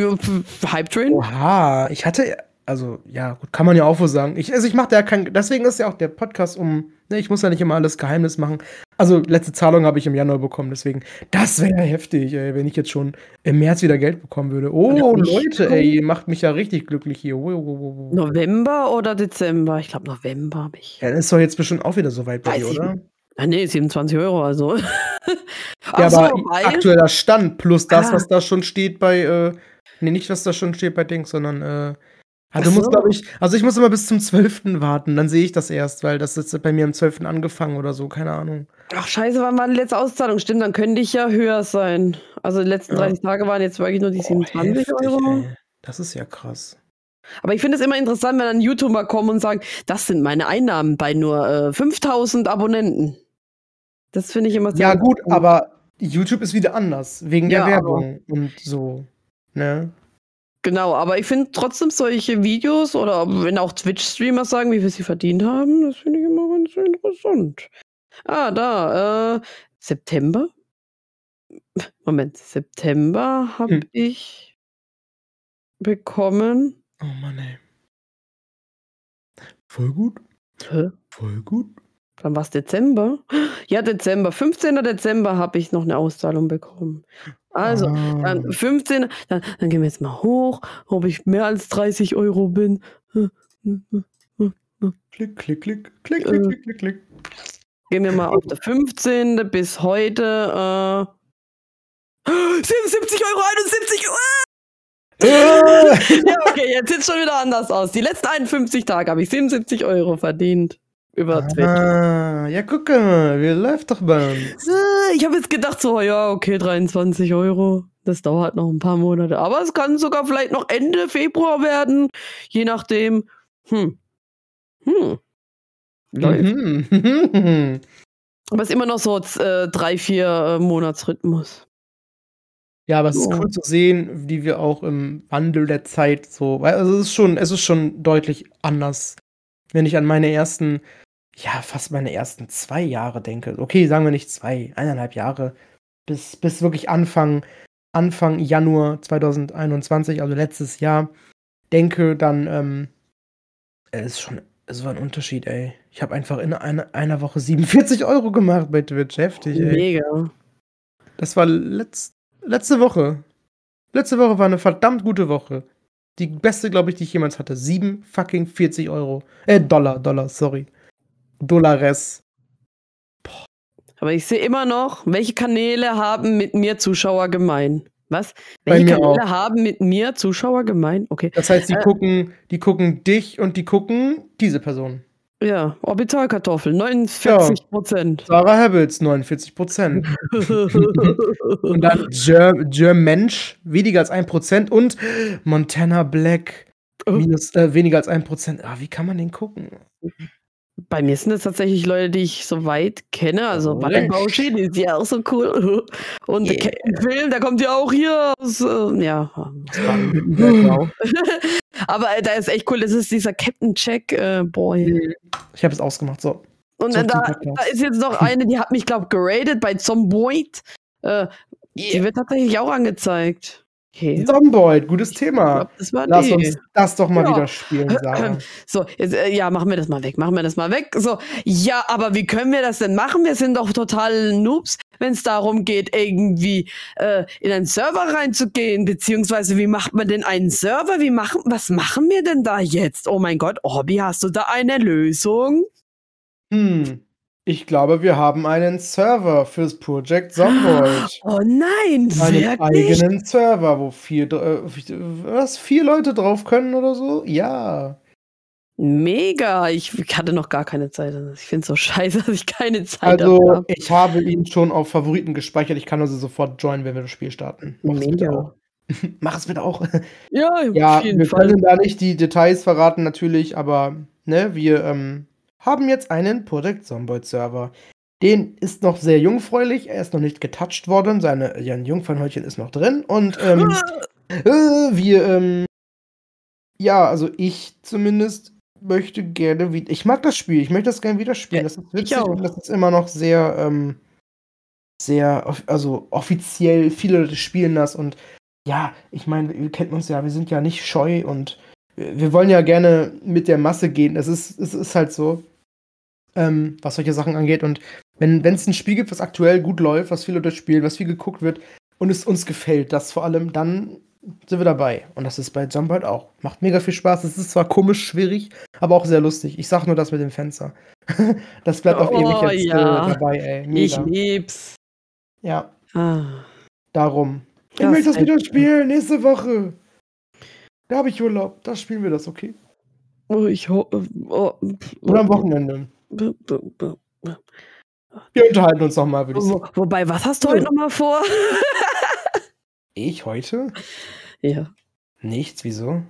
Hype Train. Oha, ich hatte also ja, gut, kann man ja auch wohl sagen. Ich, also ich mache da kein, deswegen ist ja auch der Podcast um, ne, ich muss ja nicht immer alles Geheimnis machen. Also letzte Zahlung habe ich im Januar bekommen, deswegen, das wäre heftig, ey, wenn ich jetzt schon im März wieder Geld bekommen würde. Oh, Leute, ey, macht mich ja richtig glücklich hier. Oh, oh, oh, November oder Dezember? Ich glaube November habe ich. Ja, ist doch jetzt bestimmt auch wieder so weit bei dir, oder? Ah, nee, 27 Euro, also. [laughs] ja, so, aber weil... aktueller Stand plus das, ah. was da schon steht bei, äh, nee, nicht was da schon steht bei Dings, sondern, äh, also, so. musst, glaube ich, also ich muss immer bis zum 12. warten, dann sehe ich das erst, weil das ist bei mir am 12. angefangen oder so, keine Ahnung. Ach scheiße, wann war die letzte Auszahlung? Stimmt, dann könnte ich ja höher sein. Also die letzten ja. 30 Tage waren jetzt wirklich nur die 27 oh, Euro. Ey. Das ist ja krass. Aber ich finde es immer interessant, wenn dann YouTuber kommen und sagen, das sind meine Einnahmen bei nur äh, 5000 Abonnenten. Das finde ich immer sehr Ja gut, aber YouTube ist wieder anders, wegen ja, der Werbung und so. Ne? Genau, aber ich finde trotzdem solche Videos oder wenn auch Twitch-Streamer sagen, wie viel sie verdient haben, das finde ich immer ganz interessant. Ah, da, äh, September? Moment, September habe hm. ich bekommen. Oh Mann, ey. Voll gut. Hä? Voll gut. Dann war es Dezember. Ja, Dezember. 15. Dezember habe ich noch eine Auszahlung bekommen. Also, ah. dann 15. Dann, dann gehen wir jetzt mal hoch, ob ich mehr als 30 Euro bin. Klick, klick, klick, klick, klick, klick, klick, klick. Gehen wir mal auf der 15. bis heute. Äh, 77 Euro, 71 Euro. [laughs] ja, okay, jetzt sieht es schon wieder anders aus. Die letzten 51 Tage habe ich 77 Euro verdient. Über Twitch. Ah, ja, guck mal, wie läuft doch bei uns. Ich habe jetzt gedacht, so, ja, okay, 23 Euro. Das dauert noch ein paar Monate. Aber es kann sogar vielleicht noch Ende Februar werden. Je nachdem. Hm. Hm. Läuft. Aber es ist immer noch so äh, drei, vier äh, Monatsrhythmus. Ja, aber es ist cool zu sehen, wie wir auch im Wandel der Zeit so, also es ist schon, es ist schon deutlich anders, wenn ich an meine ersten, ja, fast meine ersten zwei Jahre denke. Okay, sagen wir nicht zwei, eineinhalb Jahre, bis, bis wirklich Anfang, Anfang Januar 2021, also letztes Jahr, denke, dann, ähm, es ist schon, es war ein Unterschied, ey. Ich habe einfach in einer, einer Woche 47 Euro gemacht bei Twitch, heftig, ey. Mega. Das war letz, letzte Woche. Letzte Woche war eine verdammt gute Woche. Die beste, glaube ich, die ich jemals hatte. Sieben fucking 40 Euro. Äh, Dollar, Dollar, sorry. Dollares. Aber ich sehe immer noch, welche Kanäle haben mit mir Zuschauer gemein? Was? Welche Kanäle haben mit mir Zuschauer gemein? Okay. Das heißt, die Äh. gucken, die gucken dich und die gucken diese Person. Ja, Orbitalkartoffel, 49 Prozent. Sarah Habels, 49 Prozent. [laughs] und dann Ger Germensch, weniger als 1 Prozent. Und Montana Black, minus, äh, weniger als 1 Prozent. Ah, wie kann man den gucken? Bei mir sind es tatsächlich Leute, die ich so weit kenne. Also Oh, die ist ja auch so cool. [laughs] Und der Yeah. Captain Phil, der kommt ja auch hier aus, äh, ja. [laughs] Aber äh, da ist echt cool, das ist dieser Captain Jack äh, Boy. Ich habe es ausgemacht, so. Und Zurück äh, da, da ist jetzt noch [laughs] eine, die hat mich, glaube geradet bei Zomboid. Äh, Die wird tatsächlich auch angezeigt. Okay. Zomboid, gutes Thema. glaub, Lass uns das doch mal Ja. wieder spielen, [clears throat] Sarah. So, jetzt, äh, ja, machen wir das mal weg, machen wir das mal weg. So, ja, aber wie können wir das denn machen? Wir sind doch total Noobs, wenn es darum geht, irgendwie äh, in einen Server reinzugehen, beziehungsweise wie macht man denn einen Server? Wie machen, was machen wir denn da jetzt? Oh mein Gott, Hobby, hast du da eine Lösung? Hm. Ich glaube, wir haben einen Server fürs Project Zomboid. [gasps] Oh nein, Einen wirklich? eigenen Server, wo vier, äh, was, vier Leute drauf können oder so? Ja. Mega, ich hatte noch gar keine Zeit. Ich finde es so scheiße, [laughs] dass ich keine Zeit Also, hab. ich habe ihn schon auf Favoriten gespeichert. Ich kann also sofort joinen, wenn wir das Spiel starten. Mach es bitte Mega. auch. [laughs] Mach es bitte auch. Ja, Ja, auf jeden wir Fall. können da nicht die Details verraten, natürlich, aber ne, wir ähm, haben jetzt einen Project Zomboid Server. Den ist noch sehr jungfräulich, er ist noch nicht getouched worden, seine ja, ein Jungfernhäutchen ist noch drin und ähm, [laughs] äh, wir, ähm, ja, also ich zumindest möchte gerne wieder, ich mag das Spiel, ich möchte das gerne wieder spielen, Ja, das ist witzig und das ist immer noch sehr, ähm, sehr, also offiziell, viele Leute spielen das und ja, ich meine, ihr kennt uns ja, wir sind ja nicht scheu und wir wir wollen ja gerne mit der Masse gehen. Es ist, es ist halt so, ähm, was solche Sachen angeht. Und wenn es ein Spiel gibt, was aktuell gut läuft, was viele Leute spielen, was viel geguckt wird und es uns gefällt, das vor allem, dann sind wir dabei. Und das ist bei Jump halt auch. Macht mega viel Spaß. Es ist zwar komisch, schwierig, aber auch sehr lustig. Ich sag nur das mit dem Fenster. [laughs] das bleibt auf Oh, ewig jetzt ja. äh, dabei, ey. Ich Mega. lieb's. Ja, Ah. darum. Ich Das möchte das wieder spielen, nächste Woche. Da habe ich Urlaub. Da spielen wir das, okay? Oh, ich ho oh, Oder am Wochenende. Wir unterhalten uns nochmal, würde ich sagen. Wo, wobei, was hast du heute nochmal vor? [laughs] Ich heute? ja. Nichts, wieso?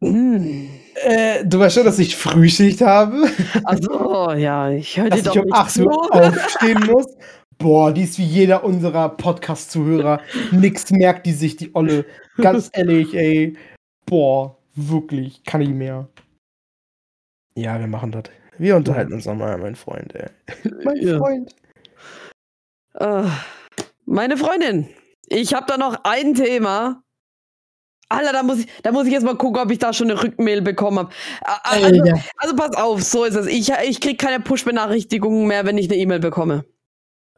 Hm. Äh, du weißt schon, dass ich Frühschicht habe? Also, ja, ich höre dir doch ich um nicht 8 zu. Uhr [laughs] aufstehen muss? Boah, die ist wie jeder unserer Podcast-Zuhörer. Nix merkt die sich, die Olle. Ganz ehrlich, ey. Boah, wirklich, kann ich mehr. Ja, wir machen das. Wir unterhalten uns nochmal, mein Freund, ey. [laughs] mein Ja. Freund. Ah, meine Freundin, ich habe da noch ein Thema. Alter, da muss ich, da muss ich jetzt mal gucken, ob ich da schon eine Rückmail bekommen habe. Also, also pass auf, so ist es. Ich, ich krieg keine Push-Benachrichtigungen mehr, wenn ich eine E-Mail bekomme.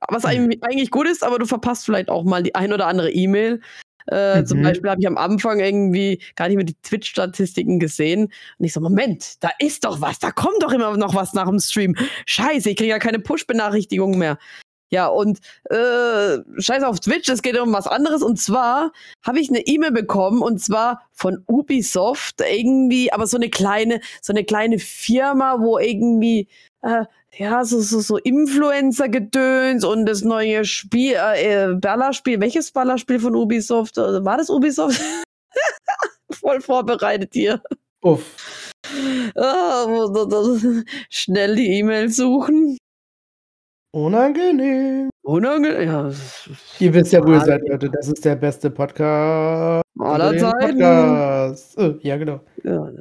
Was Hm. eigentlich, eigentlich gut ist, aber du verpasst vielleicht auch mal die ein oder andere E-Mail. Äh, Zum Mhm. Beispiel habe ich am Anfang irgendwie gar nicht mehr die Twitch-Statistiken gesehen. Und ich so, Moment, da ist doch was, da kommt doch immer noch was nach dem Stream. Scheiße, ich kriege ja keine Push-Benachrichtigungen mehr. Ja, und äh, scheiß auf Twitch, es geht um was anderes. Und zwar habe ich eine E-Mail bekommen und zwar von Ubisoft irgendwie, aber so eine kleine, so eine kleine Firma, wo irgendwie äh, ja so so so Influencer-Gedöns und das neue Spiel, äh, Ballerspiel. Welches Ballerspiel von Ubisoft? Äh, War das Ubisoft? [laughs] Voll vorbereitet hier. Uff. Ah, schnell die E-Mail suchen. Unangenehm. Unangenehm. Ja. Ihr wisst ja, wo ihr seid, Leute. Das ist der beste Podcast. Aller Zeiten. Äh, ja, genau. Ja.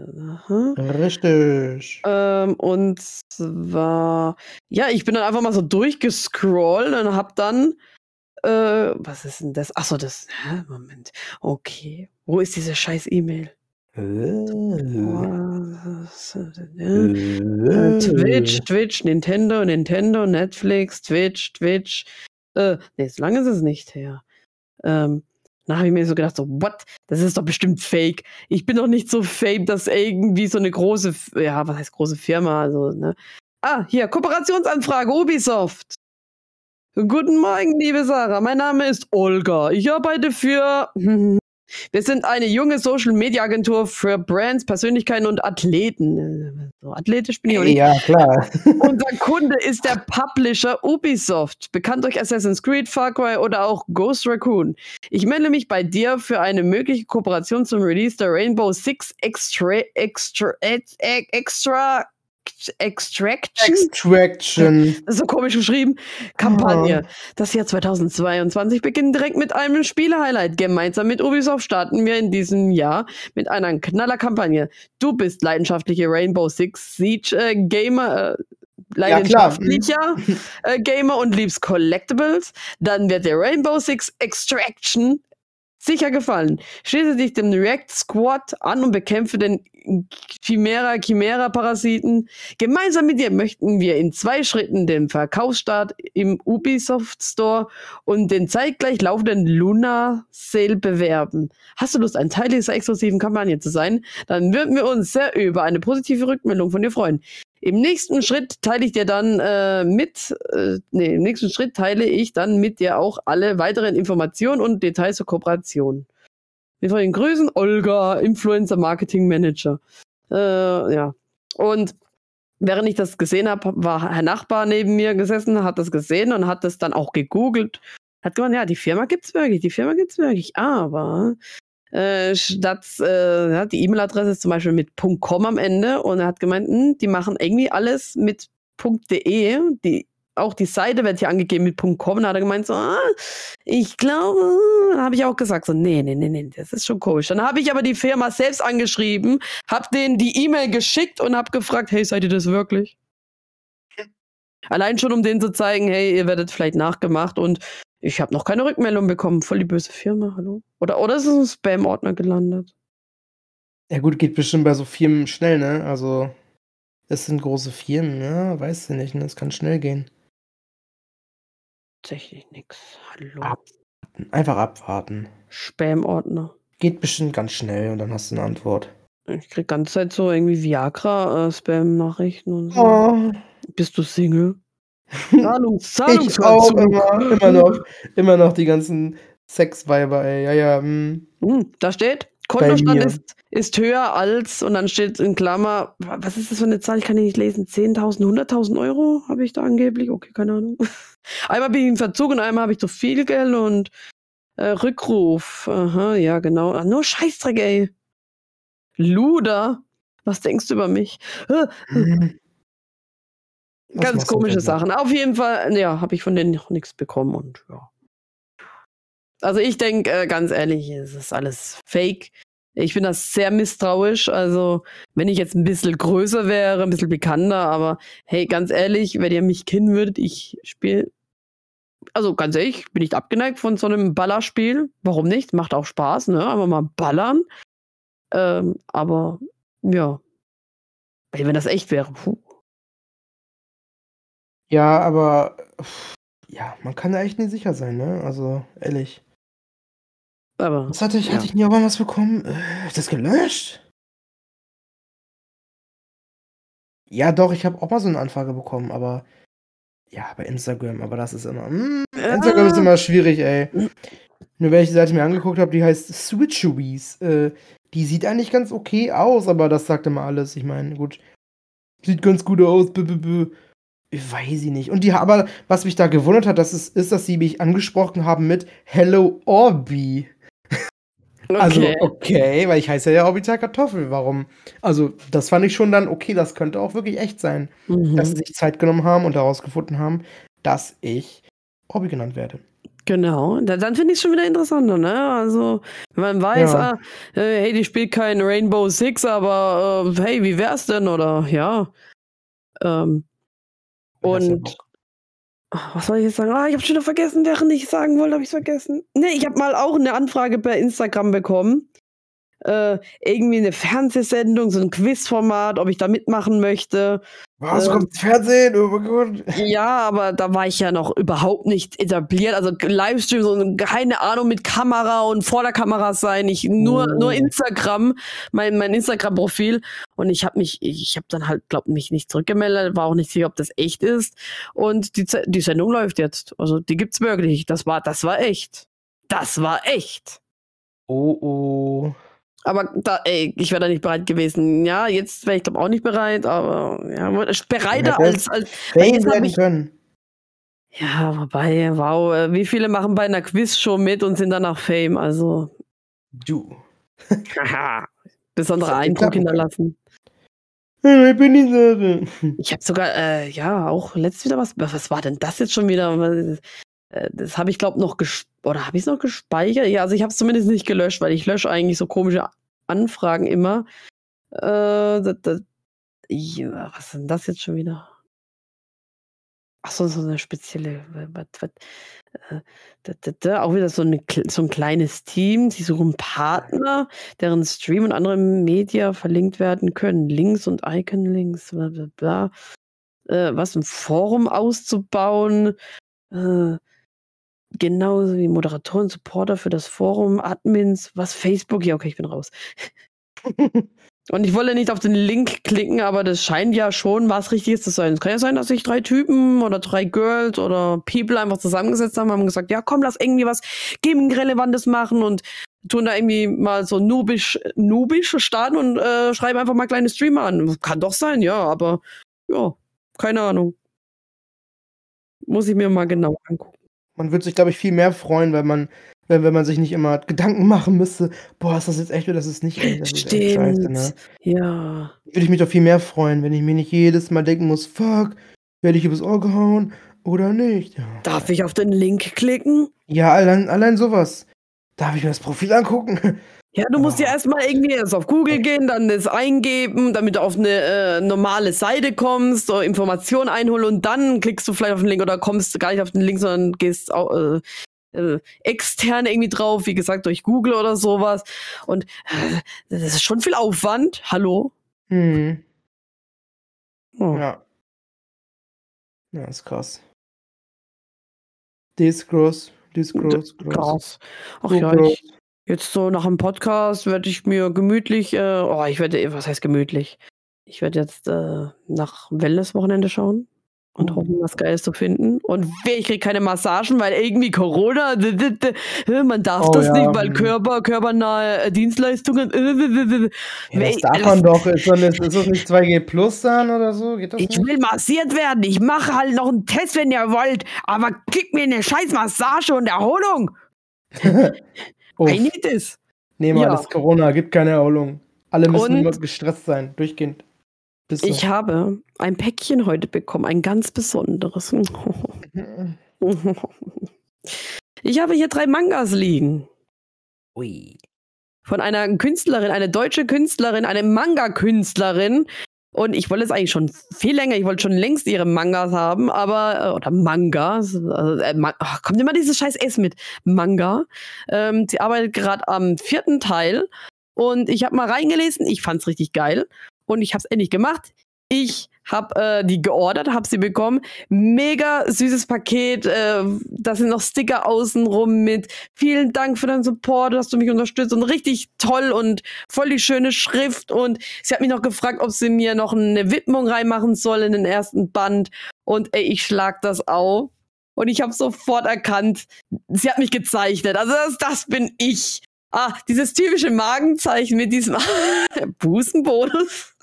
Richtig. Ähm, und zwar, ja, ich bin dann einfach mal so durchgescrollt und hab dann, äh, was ist denn das? Achso, das, hä, Moment. Okay. Wo ist diese scheiß E-Mail? Denn, ja? Äh, Twitch, Twitch, Nintendo, Nintendo, Netflix, Twitch, Twitch. Äh, nee, so lange ist es nicht her. Ähm, dann habe ich mir so gedacht, so, what? Das ist doch bestimmt fake. Ich bin doch nicht so fame, dass irgendwie so eine große, ja, was heißt große Firma, also, ne? Ah, hier, Kooperationsanfrage, Ubisoft. Guten Morgen, liebe Sarah. Mein Name ist Olga. Ich arbeite für. Wir sind eine junge Social-Media-Agentur für Brands, Persönlichkeiten und Athleten. So athletisch bin ich auch nicht. Ja, klar. [laughs] Unser Kunde ist der Publisher Ubisoft, bekannt durch Assassin's Creed, Far Cry oder auch Ghost Raccoon. Ich melde mich bei dir für eine mögliche Kooperation zum Release der Rainbow Six Extra Extra Ex- Ex- Extra Extraction. Extraction. So komisch geschrieben. Kampagne. Das Jahr 2022 beginnt direkt mit einem Spiele-Highlight. Gemeinsam mit Ubisoft starten wir in diesem Jahr mit einer Knaller-Kampagne. Du bist leidenschaftliche Rainbow Six Siege äh, Gamer. Äh, leidenschaftlicher äh, Gamer und liebst Collectibles, dann wird dir Rainbow Six Extraction sicher gefallen. Schließe dich dem React Squad an und bekämpfe den Chimera Chimera Parasiten. Gemeinsam mit dir möchten wir in zwei Schritten den Verkaufsstart im Ubisoft Store und den zeitgleich laufenden Luna Sale bewerben. Hast du Lust, ein Teil dieser exklusiven Kampagne zu sein? Dann würden wir uns sehr über eine positive Rückmeldung von dir freuen. Im nächsten Schritt teile ich dir dann äh, mit, äh, nee, im nächsten Schritt teile ich dann mit dir auch alle weiteren Informationen und Details zur Kooperation. Wir wollen grüßen, Olga, Influencer Marketing Manager. Äh, ja. Und während ich das gesehen habe, war Herr Nachbar neben mir gesessen, hat das gesehen und hat das dann auch gegoogelt. Hat gemeint, ja, die Firma gibt's wirklich, die Firma gibt's wirklich, aber äh, statt äh, die E-Mail-Adresse ist zum Beispiel mit .com am Ende und er hat gemeint, hm, die machen irgendwie alles mit .de, die auch die Seite wird hier angegeben mit .com, da hat er gemeint so, ah, ich glaube, dann habe ich auch gesagt so, nee, nee, nee, nee, das ist schon komisch. Dann habe ich aber die Firma selbst angeschrieben, habe denen die E-Mail geschickt und habe gefragt, hey, seid ihr das wirklich? Allein schon, um denen zu zeigen, hey, ihr werdet vielleicht nachgemacht und ich habe noch keine Rückmeldung bekommen. Voll die böse Firma, hallo? Oder, oder ist es ein Spam-Ordner gelandet? Ja, gut, geht bestimmt bei so Firmen schnell, ne? Also, es sind große Firmen, ja, weißt du nicht, ne? Es kann schnell gehen. Tatsächlich nix. Hallo. Ab. Einfach abwarten. Spam-Ordner. Geht bestimmt ganz schnell und dann hast du eine Antwort. Ich krieg ganze Zeit so irgendwie Viagra-Spam-Nachrichten und so. Oh. Bist du Single? [laughs] Zahlungs Ich auch immer, immer noch, immer noch die ganzen Sexweiber, ey. Ja, ja, hm. Hm, da steht, Kontostand ist, ist höher als, und dann steht in Klammer, wa- was ist das für eine Zahl? Ich kann die nicht lesen. 10.000, 100.000 Euro habe ich da angeblich? Okay, keine Ahnung. [laughs] Einmal bin ich im Verzug und einmal habe ich zu viel Geld und äh, Rückruf. Aha, ja, genau. Ah, nur Scheißdreck, ey. Luder. Was denkst du über mich? Äh. Was Ganz komische? Sachen. Auf jeden Fall, ja, habe ich von denen noch nichts bekommen und ja. Also ich denke, äh, ganz ehrlich, es ist alles fake. Ich bin das sehr misstrauisch. Also, wenn ich jetzt ein bisschen größer wäre, ein bisschen bekannter, aber hey, ganz ehrlich, wenn ihr mich kennen würdet, ich spiele. Also ganz ehrlich, bin nicht abgeneigt von so einem Ballerspiel. Warum nicht? Macht auch Spaß, ne? Aber mal ballern. Ähm, aber ja. Wenn das echt wäre, puh. Ja, aber ja, man kann da echt nicht sicher sein, ne? Also, ehrlich. Aber. Was hatte ich, Ja. hatte ich nie auch mal was bekommen? Äh, ist das gelöscht? Ja, doch, ich habe auch mal so eine Anfrage bekommen, aber Ja, bei Instagram, aber das ist immer. Mm, Instagram ist immer schwierig, ey. Nur wenn ich die Seite mir angeguckt habe, die heißt Switcheries. Äh, die sieht eigentlich ganz okay aus, aber das sagt immer alles. Ich meine, gut. Sieht ganz gut aus. B -b -b. Ich weiß ich nicht. Und die, aber was mich da gewundert hat, das ist, ist, dass sie mich angesprochen haben mit Hello Orbi. Also, okay. Also, okay, weil ich heiße ja Orbiter Kartoffel. Warum? Also, das fand ich schon dann, okay, das könnte auch wirklich echt sein. Mhm. Dass sie sich Zeit genommen haben und herausgefunden haben, dass ich Orbi genannt werde. Genau, da, dann finde ich es schon wieder interessanter, ne? Also, wenn man weiß, ja. ah, äh, hey, die spielt kein Rainbow Six, aber äh, hey, wie wär's denn? Oder ja. Ähm, und was soll ich jetzt sagen? Ah, ich habe schon wieder vergessen, während ich sagen wollte, habe ich es vergessen. Ne, ich habe mal auch eine Anfrage per Instagram bekommen äh, irgendwie eine Fernsehsendung, so ein Quizformat, ob ich da mitmachen möchte. Was, ähm, kommt Fernsehen? Oh mein Gott. Ja, aber da war ich ja noch überhaupt nicht etabliert. Also Livestream, so keine Ahnung mit Kamera und vor der Kamera sein. Ich nur, oh. nur Instagram, mein, mein Instagram-Profil. Und ich habe mich, ich habe dann halt, glaub mich nicht zurückgemeldet, war auch nicht sicher, ob das echt ist. Und die, die Sendung läuft jetzt. Also die gibt's wirklich. Das war, das war echt. Das war echt. Oh oh. Aber da, ey, ich wäre da nicht bereit gewesen. Ja, jetzt wäre ich glaube auch nicht bereit, aber ja, bereiter als als, als werden können. Ja, wobei, wow, äh, wie viele machen bei einer Quizshow mit und sind danach Fame? Also du. besonderer Eindruck hinterlassen. Ich bin die Sache. Ich habe sogar, äh, ja, auch letztes wieder was. Was war denn das jetzt schon wieder? Äh, das habe ich glaube noch oder habe ich es noch gespeichert? Ja, also ich habe es zumindest nicht gelöscht, weil ich lösche eigentlich so komische Anfragen immer. Äh, das, das, ja, was ist denn das jetzt schon wieder? Ach so, so eine spezielle. Was, was, äh, da, da, da, auch wieder so, eine, so ein kleines Team. Sie suchen Partner, deren Stream und andere Media verlinkt werden können. Links und Icon-Links, bla bla bla. Äh, was ein Forum auszubauen. Äh, Genauso wie Moderatoren, Supporter für das Forum, Admins, was Facebook, ja, okay, ich bin raus. [laughs] Und ich wollte nicht auf den Link klicken, aber das scheint ja schon was Richtiges zu sein. Es kann ja sein, dass sich drei Typen oder drei Girls oder People einfach zusammengesetzt haben, haben gesagt, ja komm, lass irgendwie was Gaming-Relevantes machen und tun da irgendwie mal so nubisch, nubisch starten und äh, schreiben einfach mal kleine Streamer an. Kann doch sein, ja, aber ja, keine Ahnung. Muss ich mir mal genau angucken. Man würde sich, glaube ich, viel mehr freuen, wenn man, wenn, wenn man sich nicht immer Gedanken machen müsste, boah, ist das jetzt echt oder das ist nicht echt? Das Stimmt. Echt scheiße, ne? Ja. Würde ich mich doch viel mehr freuen, wenn ich mir nicht jedes Mal denken muss, fuck, werde ich übers Ohr gehauen oder nicht? Ja. Darf ich auf den Link klicken? Ja, allein, allein sowas. Darf ich mir das Profil angucken? Ja, du musst ja erstmal irgendwie erst auf Google gehen, dann das eingeben, damit du auf eine äh, normale Seite kommst, so Informationen einholen und dann klickst du vielleicht auf den Link oder kommst gar nicht auf den Link, sondern gehst auch, äh, äh, extern irgendwie drauf, wie gesagt, durch Google oder sowas. Und äh, das ist schon viel Aufwand. Hallo? Hm. Oh. Ja. Ja, ist krass. Das groß. Das groß, groß. Krass. Ach so ja, groß. ich Jetzt so nach dem Podcast werde ich mir gemütlich, äh, oh, ich werde, was heißt gemütlich? Ich werde jetzt äh, nach Wellness-Wochenende schauen und oh. hoffen, was Geiles zu finden. Und ich kriege keine Massagen, weil irgendwie Corona, [laughs] man darf oh, das ja. nicht, weil Körper, körpernahe äh, Dienstleistungen. Ja, das darf man doch. Ist das, ist das nicht 2G Plus dann oder so? ich nicht? will massiert werden. Ich mache halt noch einen Test, wenn ihr wollt. Aber gib mir eine scheiß Massage und Erholung. [laughs] [laughs] Uff. I need this. Nee, mal, ja. das ist Corona, gibt keine Erholung. Alle müssen immer gestresst sein, durchgehend. So. Ich habe ein Päckchen heute bekommen, ein ganz besonderes. [laughs] ich habe hier drei Mangas liegen. Ui. Von einer Künstlerin, eine deutsche Künstlerin, eine Manga-Künstlerin, und ich wollte es eigentlich schon viel länger, ich wollte schon längst ihre Mangas haben, aber, äh, oder Mangas, also, äh, Ma oh, kommt immer dieses scheiß S mit Manga. Ähm, sie arbeitet gerade am vierten Teil und ich habe mal reingelesen, ich fand's richtig geil und ich habe es endlich gemacht. Ich hab äh, die geordert, hab sie bekommen. Mega süßes Paket. Äh, da sind noch Sticker außenrum mit. Vielen Dank für deinen Support, dass du mich unterstützt und richtig toll und voll die schöne Schrift. Und sie hat mich noch gefragt, ob sie mir noch eine Widmung reinmachen soll in den ersten Band. Und ey, ich schlag das auf. Und ich habe sofort erkannt, sie hat mich gezeichnet. Also das, das bin ich. Ah, dieses typische Magenzeichen mit diesem [laughs] Busenbonus.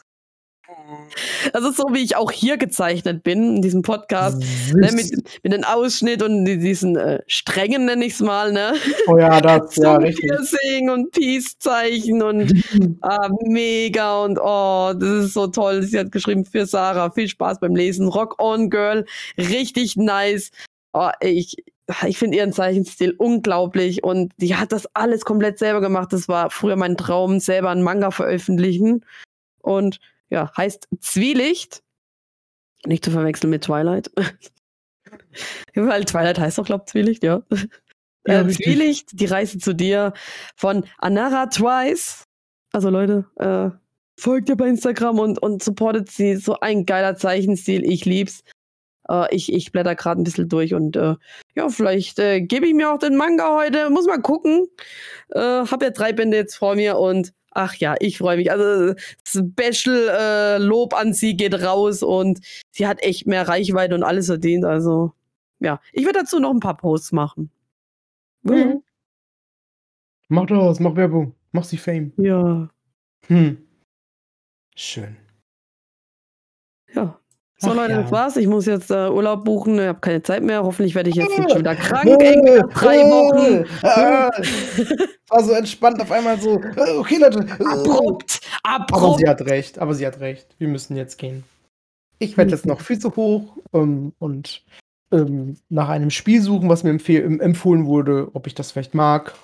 [laughs] Also so wie ich auch hier gezeichnet bin, in diesem Podcast, ne, mit, mit dem Ausschnitt und diesen äh, Strängen, nenne ich es mal, ne? Oh ja, das, [laughs] ja, richtig. Piercing und Peace-Zeichen und [laughs] ah, mega und oh, das ist so toll. Sie hat geschrieben für Sarah, viel Spaß beim Lesen. Rock on, Girl, richtig nice. Oh, ich, ich finde ihren Zeichenstil unglaublich und die hat das alles komplett selber gemacht. Das war früher mein Traum, selber einen Manga veröffentlichen. Und ja, heißt Zwielicht. Nicht zu verwechseln mit Twilight. [laughs] Weil Twilight heißt doch, glaube ich, Zwielicht, ja. ja äh, Zwielicht, die Reise zu dir von Anara Twice. Also Leute, äh, folgt ihr bei Instagram und, und supportet sie. So ein geiler Zeichenstil, ich lieb's. Äh, ich, ich blätter gerade ein bisschen durch und äh, ja, vielleicht äh, gebe ich mir auch den Manga heute. Muss mal gucken. Äh, hab ja drei Bände jetzt vor mir und ach ja, ich freue mich. Also Special äh, Lob an sie geht raus und sie hat echt mehr Reichweite und alles verdient. Also ja, ich werde dazu noch ein paar Posts machen. Mhm. Mach das, mach Werbung, mach sie Fame. Ja. Hm. Schön. So Ach, Leute, ja. das war's. Ich muss jetzt äh, Urlaub buchen. Ich habe keine Zeit mehr. Hoffentlich werde ich jetzt nicht schon wieder krank. Ey, drei Wochen. [laughs] war so entspannt auf einmal so. Äh, okay, Leute. Abrupt. Abrupt. Aber sie hat recht. Aber sie hat recht. Wir müssen jetzt gehen. Ich werde jetzt noch Füße hoch ähm, und ähm, nach einem Spiel suchen, was mir empfohlen wurde, ob ich das vielleicht mag.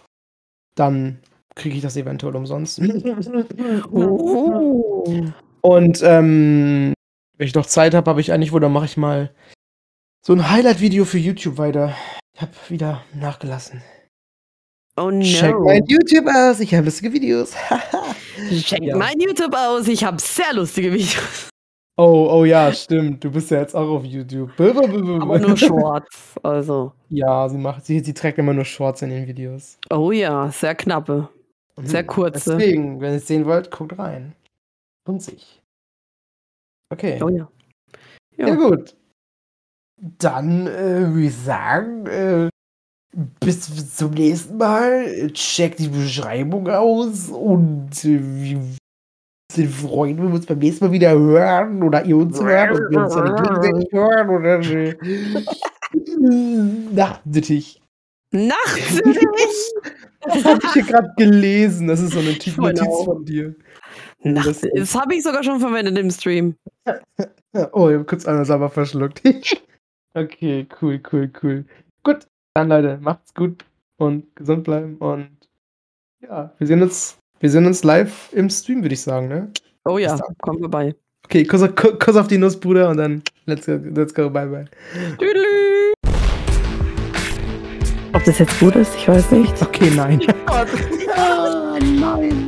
Dann kriege ich das eventuell umsonst. [laughs] oh. Und ähm, wenn ich noch Zeit habe, habe ich eigentlich, wo, dann mache ich mal so ein Highlight-Video für YouTube weiter. Ich habe wieder nachgelassen. Oh no. Check mein YouTube aus, ich habe lustige Videos. [laughs] Check ja. mein YouTube aus, ich habe sehr lustige Videos. Oh, oh ja, stimmt. Du bist ja jetzt auch auf YouTube. Aber nur Shorts, also. Ja, sie macht, sie, sie trägt immer nur Shorts in den Videos. Oh ja, sehr knappe. Sehr mhm. kurze. Deswegen, wenn ihr es sehen wollt, guckt rein. Und sich. Okay. Oh ja. Ja, ja gut. Dann äh, würde ich sagen, äh, bis zum nächsten Mal. Checkt die Beschreibung aus und äh, wir sind freuen, wenn wir uns beim nächsten Mal wieder hören oder ihr uns hört und wir uns dann gegenseitig hören oder äh, [laughs] Nachtsittich. Nachtsittich? [laughs] das habe ich hier gerade gelesen. Das ist so eine Typ Notiz von dir. Nach, das, das habe ich sogar schon verwendet im Stream. Oh, ich habe kurz einmal selber verschluckt. [laughs] okay, cool, cool, cool. Gut, dann Leute, macht's gut und gesund bleiben und ja, wir sehen uns, wir sehen uns live im Stream, würde ich sagen, ne? Oh ja, komm vorbei. Okay, Kuss, Kuss auf die Nuss, Bruder, und dann let's go, let's go, bye bye. Tüdelü. Ob das jetzt gut ist, ich weiß nicht. Okay, nein. [laughs] Oh Gott. Ja, nein.